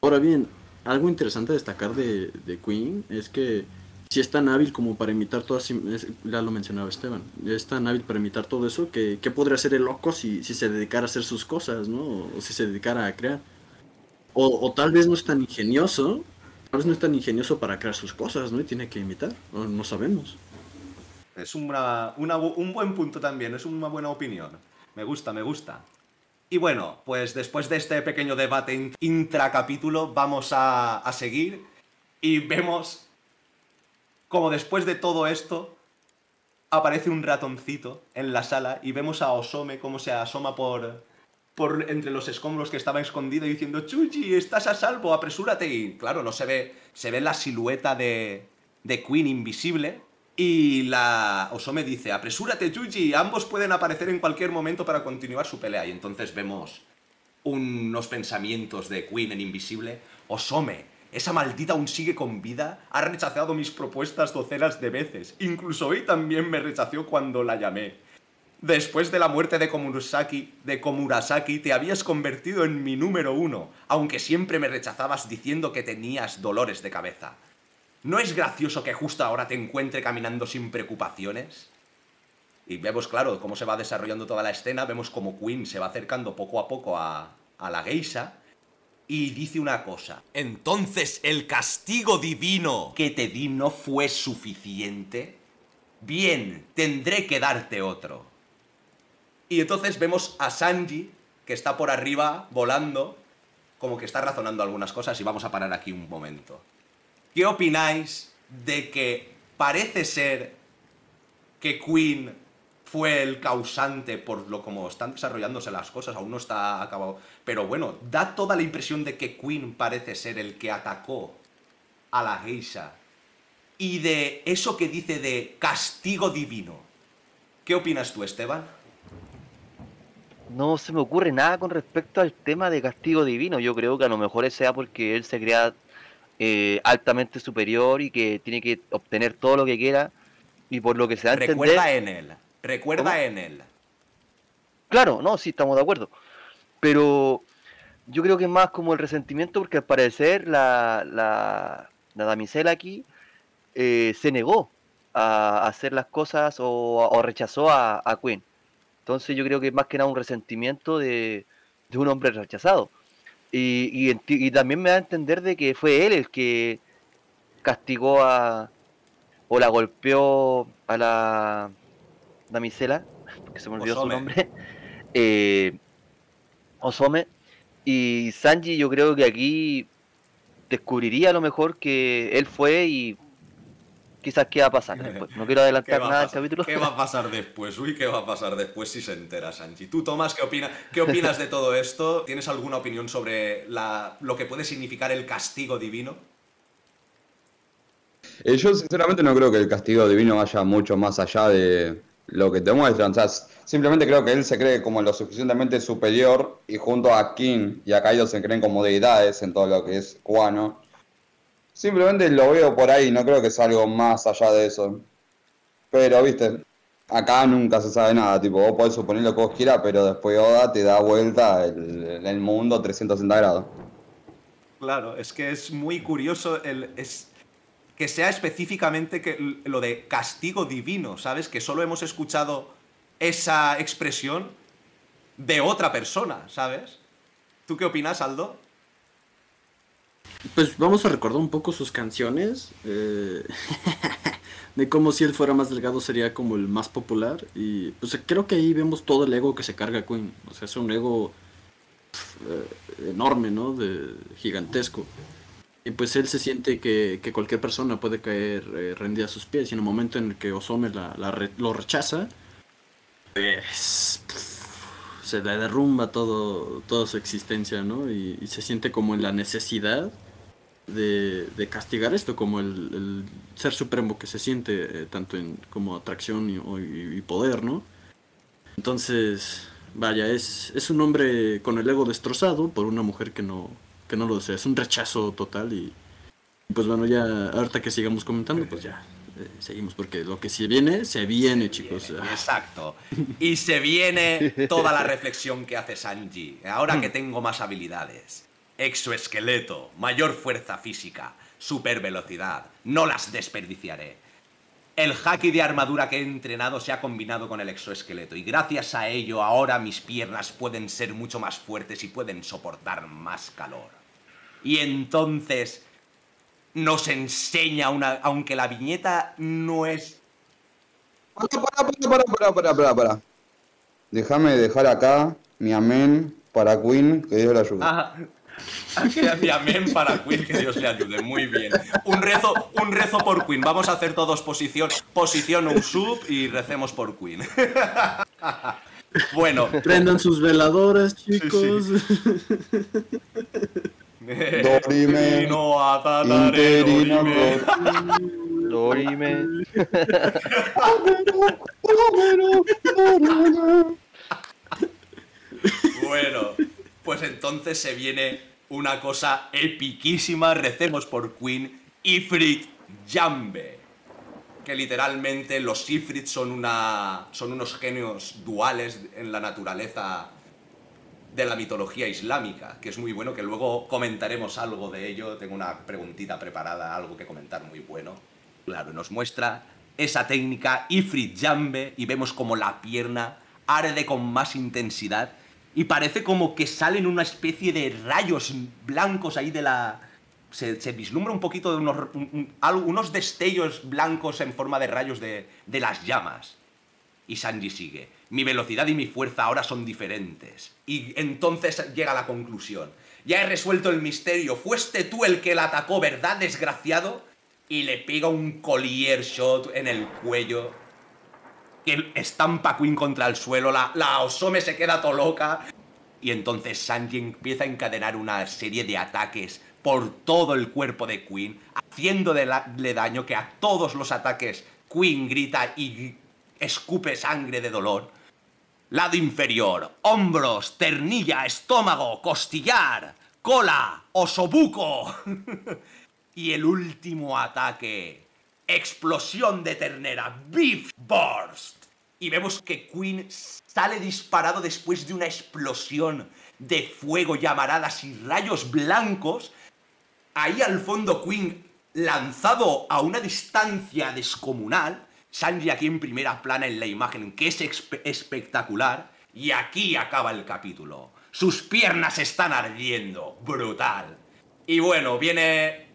Speaker 4: Ahora bien, algo interesante a destacar de, de Queen es que si es tan hábil como para imitar todas, ya lo mencionaba Esteban, es tan hábil para imitar todo eso que, ¿qué podría hacer el loco si, si se dedicara a hacer sus cosas, ¿no? O si se dedicara a crear. O, o tal vez no es tan ingenioso, tal vez no es tan ingenioso para crear sus cosas, ¿no? Y tiene que imitar, no sabemos.
Speaker 2: Es un buen punto también, es una buena opinión. Me gusta, me gusta. Y bueno, pues después de este pequeño debate in- intracapítulo, vamos a, a seguir y vemos como después de todo esto aparece un ratoncito en la sala y vemos a Osome como se asoma por, por entre los escombros que estaba escondido diciendo Chuchi, estás a salvo, apresúrate. Y claro, no se ve, se ve la silueta de, de Queen invisible. Y la Osome dice, apresúrate Chuchi, ambos pueden aparecer en cualquier momento para continuar su pelea. Y entonces vemos unos pensamientos de Queen en invisible. Osome, esa maldita aún sigue con vida. Ha rechazado mis propuestas docenas de veces. Incluso hoy también me rechazó cuando la llamé. Después de la muerte de Komurasaki, de Komurasaki, te habías convertido en mi número uno, aunque siempre me rechazabas diciendo que tenías dolores de cabeza. ¿No es gracioso que justo ahora te encuentre caminando sin preocupaciones? Y vemos, claro, cómo se va desarrollando toda la escena, vemos cómo Queen se va acercando poco a poco a, a la geisha y dice una cosa. Entonces, ¿el castigo divino que te di no fue suficiente? Bien, tendré que darte otro. Y entonces vemos a Sanji, que está por arriba, volando, como que está razonando algunas cosas y vamos a parar aquí un momento. ¿Qué opináis de que parece ser que Queen fue el causante por lo como están desarrollándose las cosas? Aún no está acabado. Pero bueno, da toda la impresión de que Queen parece ser el que atacó a la geisha. Y de eso que dice de castigo divino. ¿Qué opinas tú, Esteban?
Speaker 3: No se me ocurre nada con respecto al tema de castigo divino. Yo creo que a lo mejor sea porque él se crea eh, altamente superior y que tiene que obtener todo lo que quiera. Y por lo que se da a entender.
Speaker 2: Recuerda en él. Recuerda
Speaker 3: ¿Cómo?
Speaker 2: en él.
Speaker 3: Claro, no, sí, estamos de acuerdo. Pero yo creo que es más como el resentimiento porque al parecer la, la, la damisela aquí eh, se negó a hacer las cosas o, o rechazó a, a Queen. Entonces yo creo que es más que nada un resentimiento de, de un hombre rechazado. Y, y, enti- y también me da a entender de que fue él el que castigó a o la golpeó a la damisela, porque se me olvidó
Speaker 2: Osome.
Speaker 3: su nombre, eh, Osome. Y Sanji yo creo que aquí descubriría a lo mejor que él fue y quizás qué va a pasar después. No quiero
Speaker 2: ¿Qué
Speaker 3: adelantar nada del capítulo.
Speaker 2: ¿Qué va a pasar después? Uy, ¿qué va a pasar después si se entera Sanji? Tú, Tomás, ¿qué, opina, ¿qué opinas de todo esto? ¿Tienes alguna opinión sobre la, lo que puede significar el castigo divino?
Speaker 5: Eh, yo sinceramente no creo que el castigo divino vaya mucho más allá de lo que te muestran. O sea, simplemente creo que él se cree como lo suficientemente superior y junto a King y a Kaido se creen como deidades en todo lo que es cubano. Simplemente lo veo por ahí, no creo que sea algo más allá de eso. Pero, viste, acá nunca se sabe nada. Tipo, vos podés suponer lo que vos quieras, pero después Oda te da vuelta el, el mundo 360 grados.
Speaker 2: Claro, es que es muy curioso el, es, que sea específicamente que, lo de castigo divino, ¿sabes? Que solo hemos escuchado esa expresión de otra persona, ¿sabes? ¿Tú qué opinas, Aldo?
Speaker 4: Pues vamos a recordar un poco sus canciones. eh, de cómo si él fuera más delgado sería como el más popular. Y pues creo que ahí vemos todo el ego que se carga Queen. O sea, es un ego eh, enorme, ¿no? De, gigantesco. Y pues él se siente que, que cualquier persona puede caer eh, rendida a sus pies. Y en el momento en el que Osome la, la re- lo rechaza, pues, se le derrumba todo, toda su existencia, ¿no? Y se siente como en la necesidad de, de castigar esto, como el, el ser supremo que se siente eh, tanto en como atracción y, o- y- y poder, ¿no? Entonces, vaya, es, es un hombre con el ego destrozado por una mujer que no, que no lo desea. Es un rechazo total y, pues bueno, ya ahorita que sigamos comentando, pues ya eh, seguimos porque lo que se viene, se viene, chicos. Ah,
Speaker 2: Exacto. Y se viene toda la reflexión que hace Sanji. Ahora que tengo más habilidades. Exoesqueleto, mayor fuerza física, super velocidad. No las desperdiciaré. El haki de armadura que he entrenado se ha combinado con el exoesqueleto y gracias a ello ahora mis piernas pueden ser mucho más fuertes y pueden soportar más calor. Y entonces nos enseña una... Aunque la viñeta no es
Speaker 5: Para, para, para, para, para, para, para. Déjame dejar acá mi amén para Queen, que Dios la ayude.
Speaker 2: Ah, amén para Queen, que Dios le ayude. Muy bien. Un rezo, un rezo por Queen. Vamos a hacer todos posición, posición un sub y recemos por Queen. Bueno,
Speaker 4: Prendan sus veladoras, chicos.
Speaker 5: Dorime,
Speaker 2: no atatare, dorime.
Speaker 3: Dorime.
Speaker 2: Bueno, pues entonces se viene una cosa epiquísima. Recemos por Queen Ifrit Jambe. Que literalmente los Ifrit son, una, son unos genios duales en la naturaleza de la mitología islámica, que es muy bueno, que luego comentaremos algo de ello. Tengo una preguntita preparada, algo que comentar muy bueno. Claro, nos muestra esa técnica Ifrit Jambe y vemos como la pierna arde con más intensidad y parece como que salen una especie de rayos blancos ahí de la... Se, vislumbra un poquito de unos, unos destellos blancos en forma de rayos de, de las llamas. Y Sanji sigue. Mi velocidad y mi fuerza ahora son diferentes. Y entonces llega la conclusión. Ya he resuelto el misterio. Fuiste tú el que la atacó, ¿verdad, desgraciado? Y le pega un collier shot en el cuello. Que estampa Queen contra el suelo. La, la Osome se queda todo loca. Y entonces Sanji empieza a encadenar una serie de ataques por todo el cuerpo de Queen, haciéndole daño que a todos los ataques Queen grita y escupe sangre de dolor. Lado inferior, hombros, ternilla, estómago, costillar, cola, osobuco. y el último ataque, explosión de ternera, Beef Burst. Y vemos que Queen sale disparado después de una explosión de fuego, llamaradas y rayos blancos. Ahí al fondo Queen lanzado a una distancia descomunal. Sanji aquí en primera plana en la imagen, que es espe- espectacular. Y aquí acaba el capítulo. Sus piernas están ardiendo. Brutal. Y bueno, viene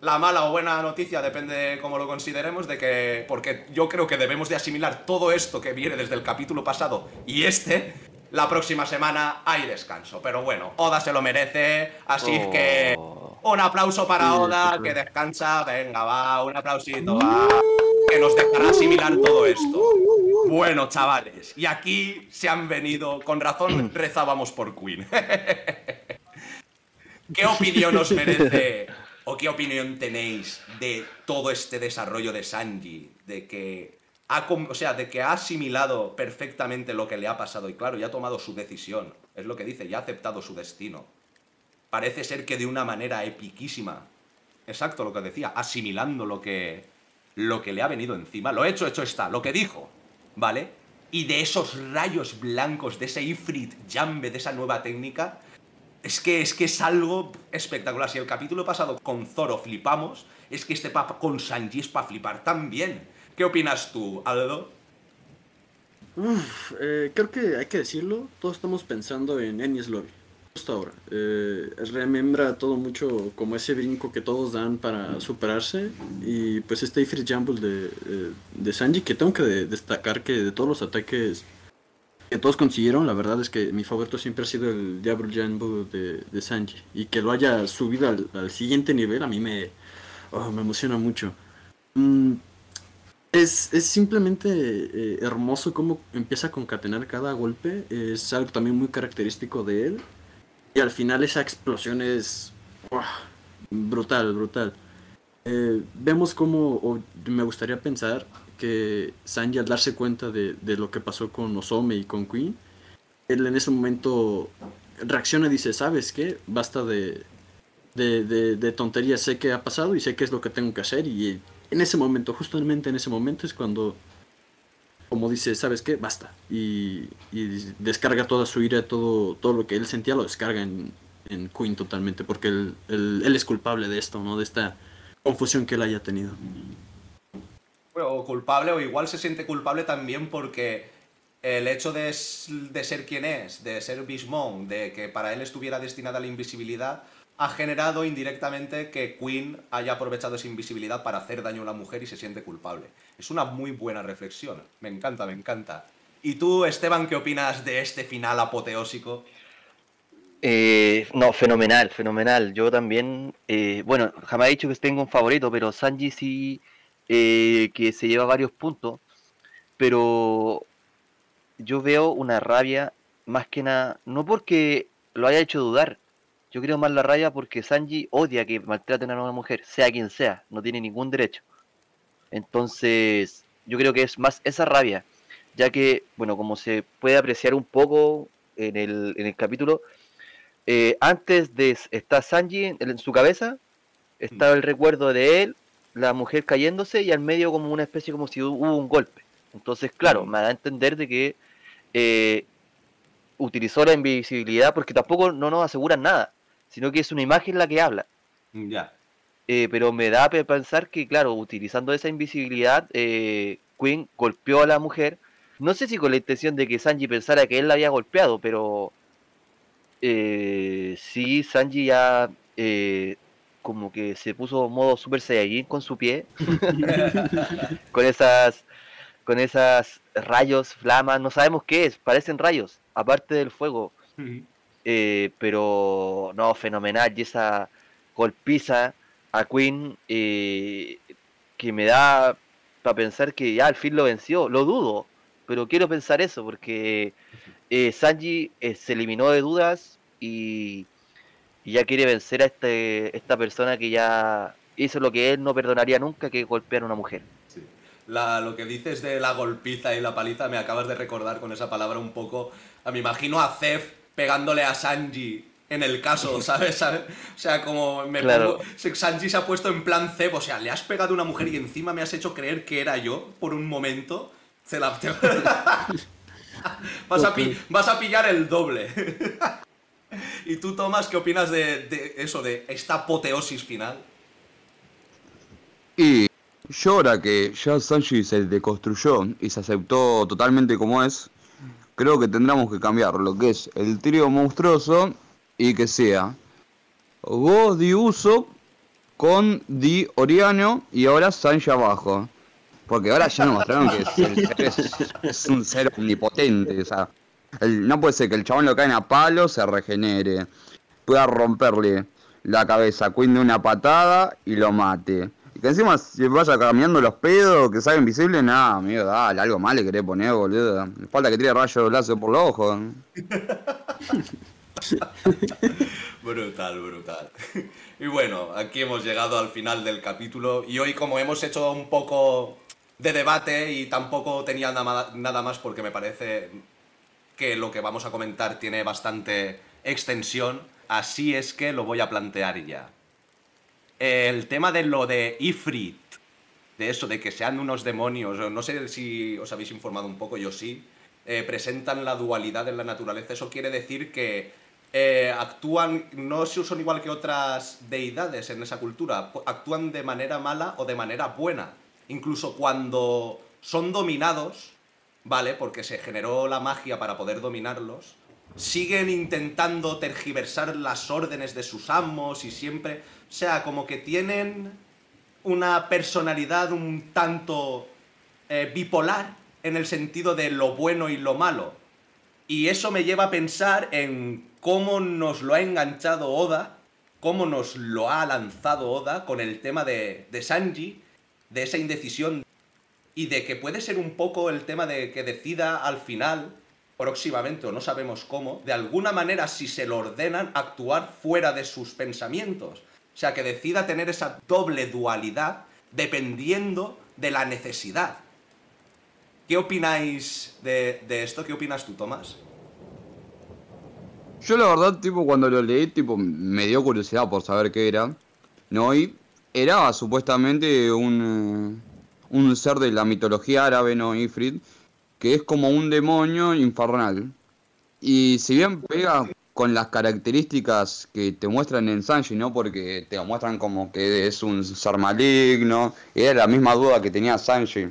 Speaker 2: la mala o buena noticia, depende de cómo lo consideremos, de que. Porque yo creo que debemos de asimilar todo esto que viene desde el capítulo pasado y este. La próxima semana hay descanso. Pero bueno, Oda se lo merece. Así
Speaker 3: Oh.
Speaker 2: que. Un aplauso para Oda, que descansa. Venga, va, un aplausito, va. Que nos dejará asimilar todo esto. Bueno, chavales, y aquí se han venido. Con razón rezábamos por Queen. ¿Qué opinión os merece o qué opinión tenéis de todo este desarrollo de Sanji? De que ha, o sea, de que ha asimilado perfectamente lo que le ha pasado y claro, ya ha tomado su decisión. Es lo que dice, ya ha aceptado su destino. Parece ser que de una manera epiquísima. Exacto lo que decía, asimilando lo que lo que le ha venido encima. Lo hecho, hecho está, lo que dijo, ¿vale? Y de esos rayos blancos, de ese Ifrit Jambe, de esa nueva técnica, es que, es que es algo espectacular. Si el capítulo pasado con Zoro flipamos, es que este papa con Sanji es para flipar también. ¿Qué opinas tú, Aldo?
Speaker 4: Uf, eh, creo que hay que decirlo, todos estamos pensando en Enies Lobby, justo ahora. Eh, remembra todo mucho como ese brinco que todos dan para superarse y pues este Ifrit Jumble de, eh, de Sanji que tengo que de- destacar que de todos los ataques que todos consiguieron, la verdad es que mi favorito siempre ha sido el Diablo Jumble de, de Sanji y que lo haya subido al, siguiente nivel a mí me, oh, me emociona mucho. Mm, es, es simplemente eh, hermoso cómo empieza a concatenar cada golpe. Es algo también muy característico de él. Y al final esa explosión es brutal, brutal. Eh, vemos cómo, o me gustaría pensar que Sanji al darse cuenta de, de lo que pasó con Osome y con Queen, él en ese momento reacciona y dice, ¿sabes qué? Basta de, de, de, tonterías, sé qué ha pasado y sé qué es lo que tengo que hacer y en ese momento, justamente en ese momento es cuando, como dice, ¿sabes qué? Basta. Y, y descarga toda su ira, todo, todo lo que él sentía lo descarga en, en Queen totalmente, porque él, él, él es culpable de esto, ¿no? De esta confusión que él haya tenido.
Speaker 2: O culpable, o igual se siente culpable también porque el hecho de, de ser quien es, de ser Bismon, de que para él estuviera destinada la invisibilidad, ha generado indirectamente que Queen haya aprovechado esa invisibilidad para hacer daño a la mujer y se siente culpable. Es una muy buena reflexión. Me encanta, me encanta. ¿Y tú, Esteban, qué opinas de este final apoteósico?
Speaker 3: Eh, no, fenomenal, fenomenal. Yo también, eh, bueno, jamás he dicho que tengo un favorito, pero Sanji sí eh, que se lleva varios puntos, pero yo veo una rabia más que nada, no porque lo haya hecho dudar, yo creo más la rabia porque Sanji odia que maltraten a una mujer, sea quien sea, no tiene ningún derecho. Entonces, yo creo que es más esa rabia, ya que, bueno, como se puede apreciar un poco en el, en el capítulo, eh, antes de estar Sanji en, en su cabeza, estaba el recuerdo de él, la mujer cayéndose y al medio como una especie como si hu- hubo un golpe. Entonces, claro, me da a entender de que eh, utilizó la invisibilidad porque tampoco no nos aseguran nada, sino que es una imagen la que habla.
Speaker 2: Ya.
Speaker 3: Eh, pero me da a pensar que, claro, utilizando esa invisibilidad, eh, Queen golpeó a la mujer. No sé si con la intención de que Sanji pensara que él la había golpeado, pero eh, sí, Sanji ya eh, como que se puso modo Super Saiyajin con su pie, con esas, con esas rayos, flamas, no sabemos qué es, parecen rayos, aparte del fuego. Eh, pero no, fenomenal. Y esa golpiza a Queen eh, que me da para pensar que ya al fin lo venció. Lo dudo, pero quiero pensar eso porque eh, Sanji se eliminó de dudas y, y ya quiere vencer a este, esta persona que ya hizo lo que él no perdonaría nunca, que golpear a una mujer.
Speaker 2: Sí. La- lo que dices de la golpiza y la paliza me acabas de recordar con esa palabra un poco. a- Me imagino a Zef pegándole a Sanji en el caso, ¿sabes? ¿Sabes? O sea, como me
Speaker 3: Claro.
Speaker 2: pongo- Sanji se ha puesto en plan Zef, o sea, le has pegado a una mujer y encima me has hecho creer que era yo por un momento. Se la... vas, a pi- vas a pillar el doble. ¿Y tú, Tomás, qué opinas de, eso, de esta apoteosis final?
Speaker 5: Y yo ahora que ya Sanji se deconstruyó y se aceptó totalmente como es, creo que tendremos que cambiar lo que es el trío monstruoso y que sea Go Di Uso con Di Oriano y ahora Sanji abajo. Porque ahora ya nos mostraron que es un ser omnipotente. O sea, no puede ser que el chabón lo caen a palo, se regenere. Pueda romperle la cabeza a una patada y lo mate. Y que encima se vaya cambiando los pedos, que salga invisible, nada, amigo, dale, algo más le querés poner, boludo. Falta que tire rayos láser por los ojos.
Speaker 2: Brutal, brutal. Y bueno, aquí hemos llegado al final del capítulo y hoy como hemos hecho un poco de debate y tampoco tenía nada más porque me parece que lo que vamos a comentar tiene bastante extensión, así es que lo voy a plantear ya. El tema de lo de Ifrit, de eso, de que sean unos demonios, no sé si os habéis informado un poco, yo sí, eh, presentan la dualidad en la naturaleza. Eso quiere decir que eh, actúan, no se son igual que otras deidades en esa cultura, actúan de manera mala o de manera buena. Incluso cuando son dominados, ¿vale? Porque se generó la magia para poder dominarlos. Siguen intentando tergiversar las órdenes de sus amos y siempre... O sea, como que tienen una personalidad un tanto eh, bipolar en el sentido de lo bueno y lo malo. Y eso me lleva a pensar en cómo nos lo ha enganchado Oda, cómo nos lo ha lanzado Oda con el tema de, de Sanji, de esa indecisión y de que puede ser un poco el tema de que decida al final, próximamente o no sabemos cómo, de alguna manera si se lo ordenan, actuar fuera de sus pensamientos. O sea, que decida tener esa doble dualidad dependiendo de la necesidad. ¿Qué opináis de, de esto? ¿Qué opinas tú, Tomás?
Speaker 5: Yo la verdad, tipo, cuando lo leí, tipo, me dio curiosidad por saber qué era. ¿No? Y era supuestamente un, un ser de la mitología árabe, ¿no? Ifrit, que es como un demonio infernal. Y si bien pega con las características que te muestran en Sanji, ¿no? Porque te muestran como que es un ser maligno. Y era la misma duda que tenía Sanji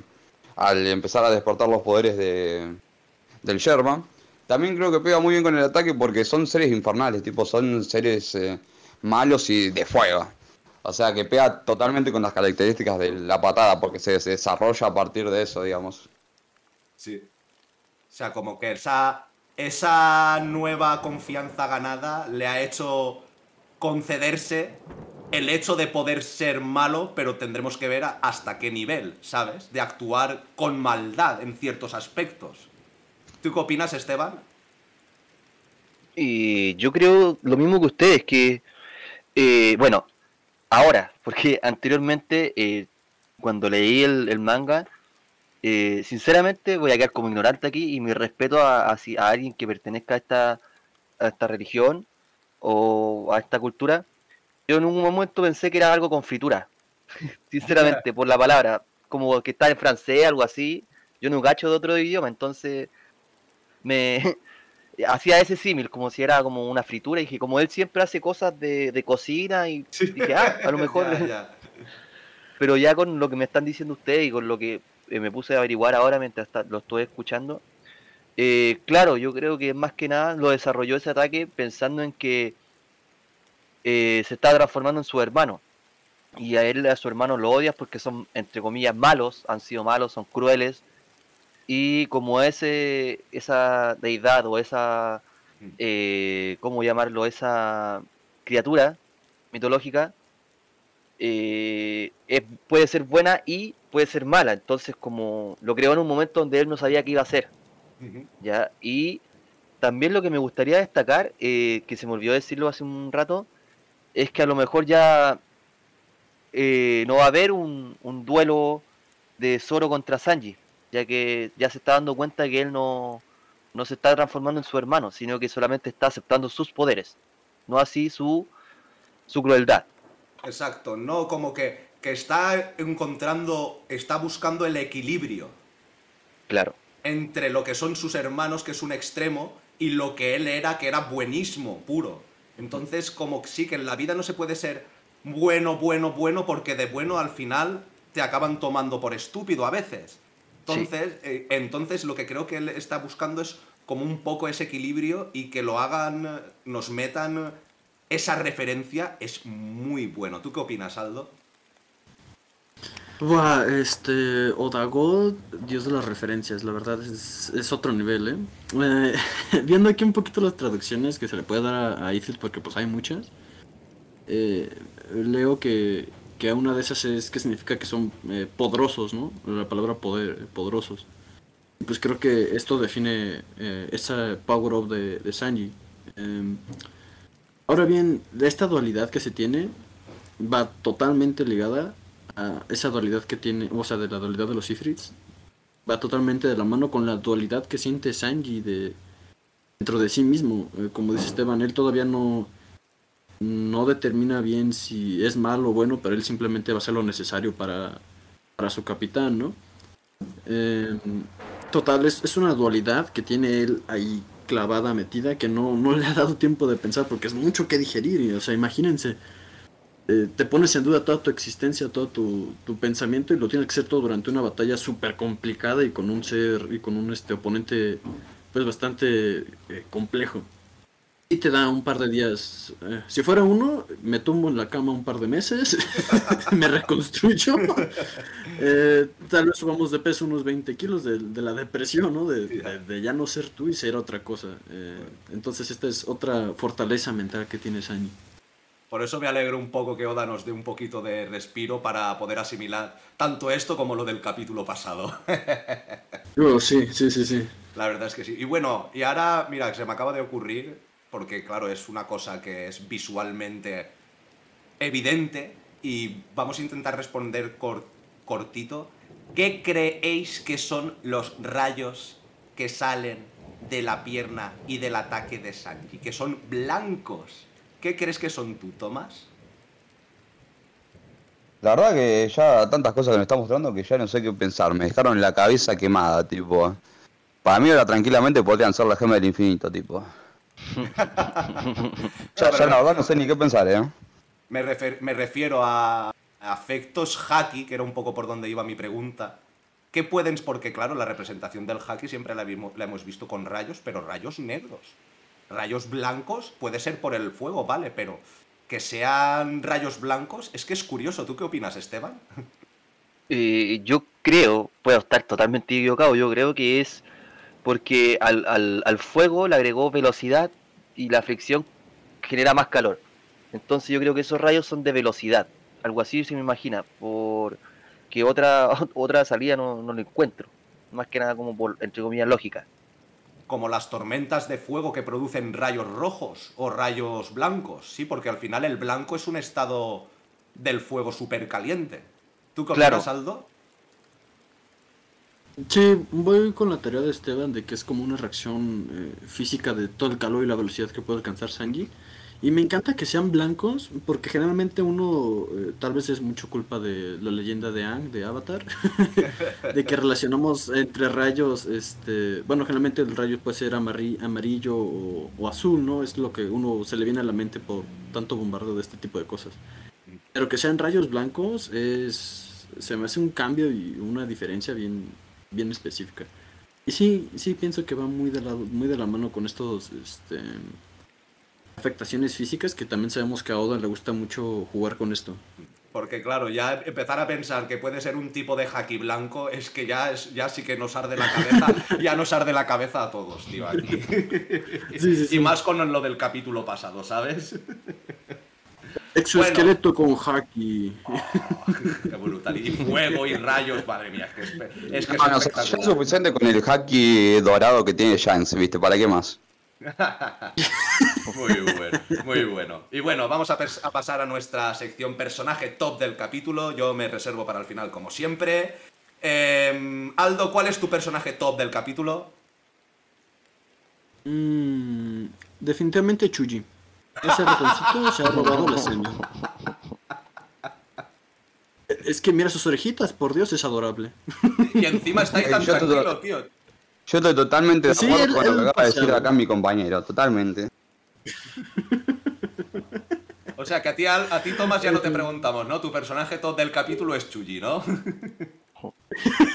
Speaker 5: al empezar a despertar los poderes de, del Sherman. También creo que pega muy bien con el ataque porque son seres infernales, tipo, son seres eh, malos y de fuego. O sea que pega totalmente con las características de la patada porque se, se desarrolla a partir de eso, digamos.
Speaker 2: Sí. O sea, como que esa, esa nueva confianza ganada le ha hecho concederse el hecho de poder ser malo, pero tendremos que ver hasta qué nivel, ¿sabes? De actuar con maldad en ciertos aspectos. ¿Tú qué opinas, Esteban?
Speaker 3: Y yo creo lo mismo que ustedes, que, eh, bueno, ahora, porque anteriormente, eh, cuando leí el, manga, eh, sinceramente voy a quedar como ignorante aquí y mi respeto a, a a alguien que pertenezca a esta, a esta religión o a esta cultura, yo en un momento pensé que era algo con fritura, sinceramente, por la palabra, como que está en francés, algo así, yo no gacho de otro idioma, entonces me hacía ese símil, como si era como una fritura, y dije, como él siempre hace cosas de, de cocina, y dije, ah, a lo mejor,
Speaker 2: Ya, ya.
Speaker 3: pero ya con lo que me están diciendo ustedes y con lo que eh, me puse a averiguar ahora mientras lo estoy escuchando, eh, claro, yo creo que más que nada lo desarrolló ese ataque pensando en que eh, se está transformando en su hermano. Y a él, a su hermano lo odias porque son, entre comillas, malos, han sido malos, son crueles. Y como ese, esa deidad o esa, eh, ¿cómo llamarlo? Esa criatura mitológica, eh, es- puede ser buena y puede ser mala. Entonces, como lo creó en un momento donde él no sabía qué iba a hacer. ¿ya? Y también lo que me gustaría destacar, eh, que se me olvidó decirlo hace un rato, es que a lo mejor ya eh, no va a haber un, un duelo de Zoro contra Sanji, ya que ya se está dando cuenta que él no, no se está transformando en su hermano, sino que solamente está aceptando sus poderes, no así su, su crueldad.
Speaker 2: Exacto, no como que, que está encontrando, está buscando el equilibrio
Speaker 3: Claro,
Speaker 2: entre lo que son sus hermanos, que es un extremo, y lo que él era, que era buenismo puro. Entonces, como que sí, que en la vida no se puede ser bueno, bueno, bueno, porque de bueno al final te acaban tomando por estúpido a veces. Entonces, eh, entonces lo que creo que él está buscando es como un poco ese equilibrio y que lo hagan, nos metan esa referencia es muy bueno. ¿Tú qué opinas, Aldo?
Speaker 4: Buah, este, Odago, dios de las referencias, la verdad es, es otro nivel, ¿eh? Eh, Viendo aquí un poquito las traducciones que se le puede dar a, a porque pues hay muchas, eh, leo que, que una de esas es que significa que son eh, poderosos, ¿no? La palabra poder, poderosos. Pues creo que esto define eh, esa power up de, de Sanji. Em, ahora bien, esta dualidad que se tiene va totalmente ligada a esa dualidad que tiene, o sea, de la dualidad de los Ifrits, va totalmente de la mano con la dualidad que siente Sanji de dentro de sí mismo. Eh, como dice Esteban, él todavía no no determina bien si es malo o bueno, pero él simplemente va a hacer lo necesario para, para su capitán, ¿no? Eh, total, es, es una dualidad que tiene él ahí clavada, metida, que no, no le ha dado tiempo de pensar porque es mucho que digerir. o sea, imagínense, eh, te pones en duda toda tu existencia, todo tu, tu pensamiento y lo tienes que hacer todo durante una batalla súper complicada y con un ser y con un este oponente pues bastante eh, complejo. Y te da un par de días. eh, si fuera uno, me tumbo en la cama un par de meses, me reconstruyo. eh, tal vez subamos de peso unos 20 kilos de, de la depresión, ¿no? De, de- de ya no ser tú y ser otra cosa. Eh, entonces, esta es otra fortaleza mental que tiene Sanji.
Speaker 2: Por eso me alegro un poco que Oda nos dé un poquito de respiro para poder asimilar tanto esto como lo del capítulo pasado.
Speaker 4: Oh, sí, sí, sí, sí.
Speaker 2: La verdad es que sí. Y bueno, y ahora, mira, se me acaba de ocurrir, porque claro, es una cosa que es visualmente evidente, y vamos a intentar responder cor- cortito. ¿Qué creéis que son los rayos que salen de la pierna y del ataque de Sanji? Que son blancos. ¿Qué crees que son tú, Tomás?
Speaker 5: La verdad que ya tantas cosas que me está mostrando que ya no sé qué pensar. Me dejaron la cabeza quemada, tipo. Para mí ahora tranquilamente podrían ser la gema del infinito, tipo. ya, ya la verdad no sé ni qué pensar, eh.
Speaker 2: Me, refer- me refiero a, a efectos haki, que era un poco por donde iba mi pregunta. ¿Qué pueden? Porque claro, la representación del haki siempre la, vimos- la hemos visto con rayos, pero rayos negros. Rayos blancos puede ser por el fuego, vale, pero que sean rayos blancos es que es curioso. ¿Tú qué opinas, Esteban?
Speaker 3: Eh, yo creo, puedo estar totalmente equivocado, yo creo que es porque al, al, al fuego le agregó velocidad y la fricción genera más calor. Entonces yo creo que esos rayos son de velocidad. Algo así se me imagina, porque otra, otra salida no, no lo encuentro. Más que nada como por, entre comillas, lógica.
Speaker 2: Como las tormentas de fuego que producen rayos rojos o rayos blancos, ¿sí? Porque al final el blanco es un estado del fuego súper caliente. ¿Tú qué
Speaker 3: Claro.
Speaker 2: Aldo?
Speaker 4: Sí, voy con la teoría de Esteban de que es como una reacción eh, física de todo el calor y la velocidad que puede alcanzar Sanji. Y me encanta que sean blancos, porque generalmente uno, eh, tal vez es mucho culpa de la leyenda de Aang, de Avatar, de que relacionamos entre rayos, este, bueno, generalmente el rayo puede ser amarillo o, o azul, ¿no? Es lo que uno se le viene a la mente por tanto bombardeo de este tipo de cosas. Pero que sean rayos blancos es, se me hace un cambio y una diferencia bien, bien específica. Y sí, sí pienso que va muy de la, muy de la mano con estos este, afectaciones físicas que también sabemos que a Oda le gusta mucho jugar con esto.
Speaker 2: Porque claro, ya empezar a pensar que puede ser un tipo de haki blanco es que ya, es, ya sí que nos arde la cabeza, ya nos arde la cabeza a todos, tío, aquí.
Speaker 4: Sí, sí, sí.
Speaker 2: Y más con lo del capítulo pasado, ¿sabes?
Speaker 4: Exoesqueleto con haki.
Speaker 2: Qué brutal. Y fuego y rayos, madre mía, es que es, que es
Speaker 5: No, suficiente con el haki dorado que tiene Shanks, ¿viste? ¿Para qué más?
Speaker 2: Muy bueno, muy bueno. Y bueno, vamos a pasar a nuestra sección personaje top del capítulo. Yo me reservo para el final, como siempre. Em, Aldo, ¿cuál es tu personaje top del capítulo?
Speaker 4: Mm, definitivamente Chuji. Ese ratoncito se ha robado la escena. Es que mira sus orejitas, por Dios, es adorable.
Speaker 2: Y encima está ahí tan
Speaker 5: Yo
Speaker 2: tranquilo, tío.
Speaker 5: Yo estoy totalmente de
Speaker 4: Sí,
Speaker 5: acuerdo
Speaker 4: él-
Speaker 5: con lo que acaba de decir acá mi compañero, totalmente.
Speaker 2: O sea, que a ti, a ti Tomás, ya no te preguntamos, ¿no? Tu personaje top del capítulo es Chuji, ¿no?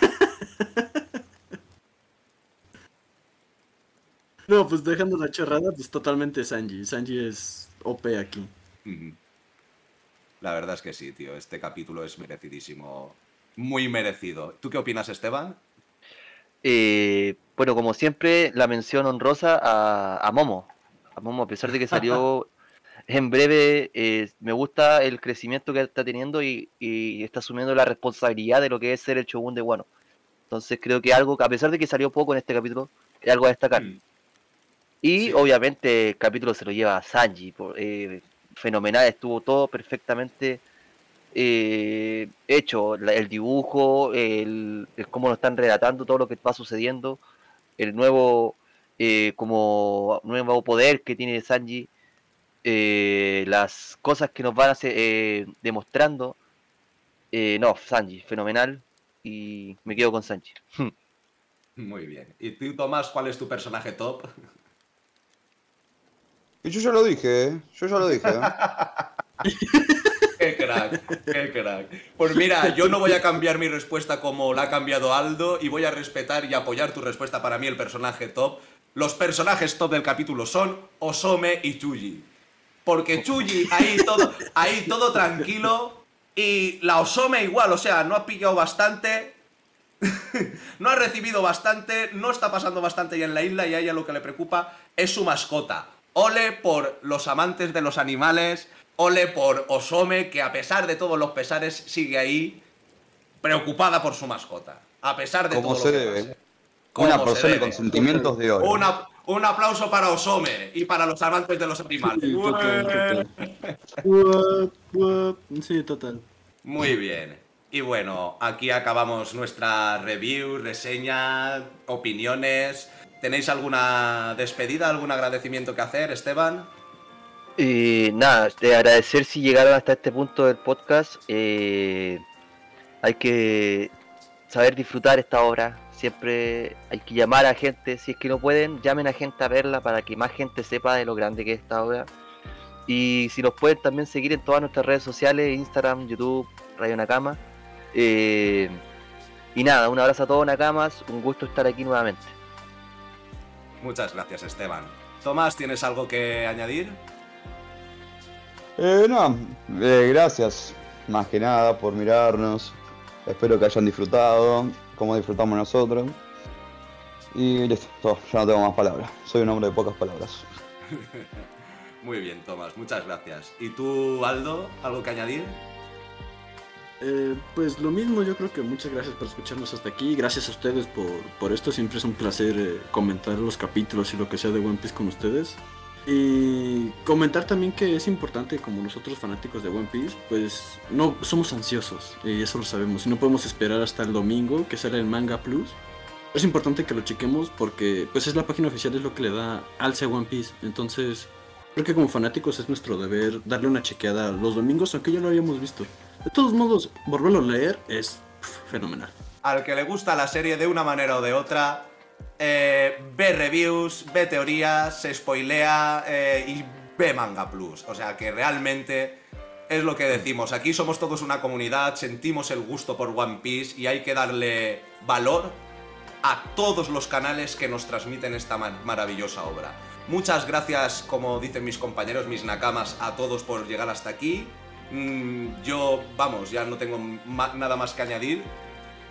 Speaker 4: No, pues dejando la chorrada, pues totalmente Sanji. Sanji es OP aquí.
Speaker 2: La verdad es que sí, tío. Este capítulo es merecidísimo. Muy merecido. ¿Tú qué opinas, Esteban?
Speaker 3: Eh, bueno, como siempre, la mención honrosa a, a Momo. A Momo, a pesar de que salió en breve, eh, me gusta el crecimiento que está teniendo y, y está asumiendo la responsabilidad de lo que es ser el Shogun de Wano. Entonces creo que algo, a pesar de que salió poco en este capítulo, es algo a destacar.
Speaker 2: Mm.
Speaker 3: Y
Speaker 2: Sí.
Speaker 3: obviamente el capítulo se lo lleva a Sanji. por- eh, fenomenal, estuvo todo perfectamente eh, hecho. la- el dibujo, el, el cómo lo están relatando, todo lo que va sucediendo, el nuevo eh, como nuevo poder que tiene Sanji, eh, las cosas que nos van a hacer, eh, demostrando. Eh, no, Sanji, fenomenal. Y me quedo con Sanji.
Speaker 2: Muy bien. ¿Y tú, Tomás, cuál es tu personaje top?
Speaker 5: Y yo ya lo dije, ¿eh? Yo ya lo dije. ¿eh?
Speaker 2: Qué crack, qué crack. Pues mira, yo no voy a cambiar mi respuesta como la ha cambiado Aldo y voy a respetar y apoyar tu respuesta para mí, el personaje top. Los personajes top del capítulo son Osome y Chuji. Porque Chuji ahí todo, ahí todo tranquilo y la Osome igual, o sea, no ha pillado bastante, no ha recibido bastante, no está pasando bastante ya en la isla y a ella lo que le preocupa es su mascota. Ole por los amantes de los animales, ole por Osome, que a pesar de todos los pesares sigue ahí preocupada por su mascota. A pesar de
Speaker 5: Como
Speaker 2: todo
Speaker 5: se
Speaker 2: lo que
Speaker 5: debe. Una
Speaker 2: se debe.
Speaker 5: con sentimientos de oro.
Speaker 2: Una- un aplauso para Osome y para los amantes de los animales.
Speaker 4: Sí, total, total. Sí, total.
Speaker 2: Muy bien. Y bueno, aquí acabamos nuestra review, reseña, opiniones. ¿Tenéis alguna despedida, algún agradecimiento que hacer, Esteban?
Speaker 3: Y nada, de agradecer si llegaron hasta este punto del podcast. eh, hay que saber disfrutar esta obra. Siempre hay que llamar a gente. Si es que no pueden, llamen a gente a verla para que más gente sepa de lo grande que es esta obra. Y si nos pueden también seguir en todas nuestras redes sociales, Instagram, YouTube, Radio Nakama. Eh, y nada, un abrazo a todos Nakamas. Un gusto estar aquí nuevamente.
Speaker 2: Muchas gracias, Esteban. Tomás, ¿tienes algo que añadir?
Speaker 5: Eh, no, eh, gracias más que nada por mirarnos. Espero que hayan disfrutado, como disfrutamos nosotros. Y listo, todo, ya no tengo más palabras. Soy un hombre de pocas palabras.
Speaker 2: Muy bien, Tomás, muchas gracias. ¿Y tú, Aldo, algo que añadir?
Speaker 4: Eh, pues lo mismo, yo creo que muchas gracias por escucharnos hasta aquí. Gracias a ustedes por, por esto. Siempre es un placer eh, comentar los capítulos y lo que sea de One Piece con ustedes. Y comentar también que es importante, como nosotros fanáticos de One Piece, pues no somos ansiosos, y eso lo sabemos. Y no podemos esperar hasta el domingo que sale el Manga Plus. Es importante que lo chequemos porque pues es la página oficial, es lo que le da alce a One Piece. Entonces, creo que como fanáticos es nuestro deber darle una chequeada los domingos, aunque ya lo habíamos visto. De todos modos, volverlo a leer es fenomenal.
Speaker 2: Al que le gusta la serie de una manera o de otra, eh, ve reviews, ve teorías, se spoilea eh, y ve Manga Plus. O sea que realmente es lo que decimos. Aquí somos todos una comunidad, sentimos el gusto por One Piece y hay que darle valor a todos los canales que nos transmiten esta ma- maravillosa obra. Muchas gracias, como dicen mis compañeros, mis nakamas, a todos por llegar hasta aquí. Mm, yo, vamos, ya no tengo nada más que añadir.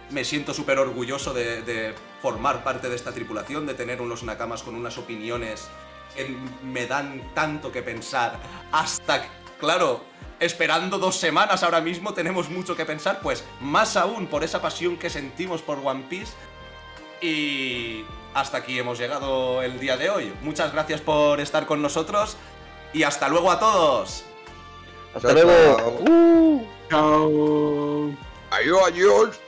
Speaker 2: Me siento súper orgulloso de, de formar parte de esta tripulación, de tener unos nakamas con unas opiniones que me dan tanto que pensar. Hasta, claro, esperando dos semanas ahora mismo tenemos mucho que pensar, pues más aún por esa pasión que sentimos por One Piece. Y hasta aquí hemos llegado el día de hoy. Muchas gracias por estar con nosotros y hasta luego a todos.
Speaker 3: Hasta
Speaker 5: Chao,
Speaker 3: luego.
Speaker 5: chao.
Speaker 4: Chao.
Speaker 5: Adiós, adiós.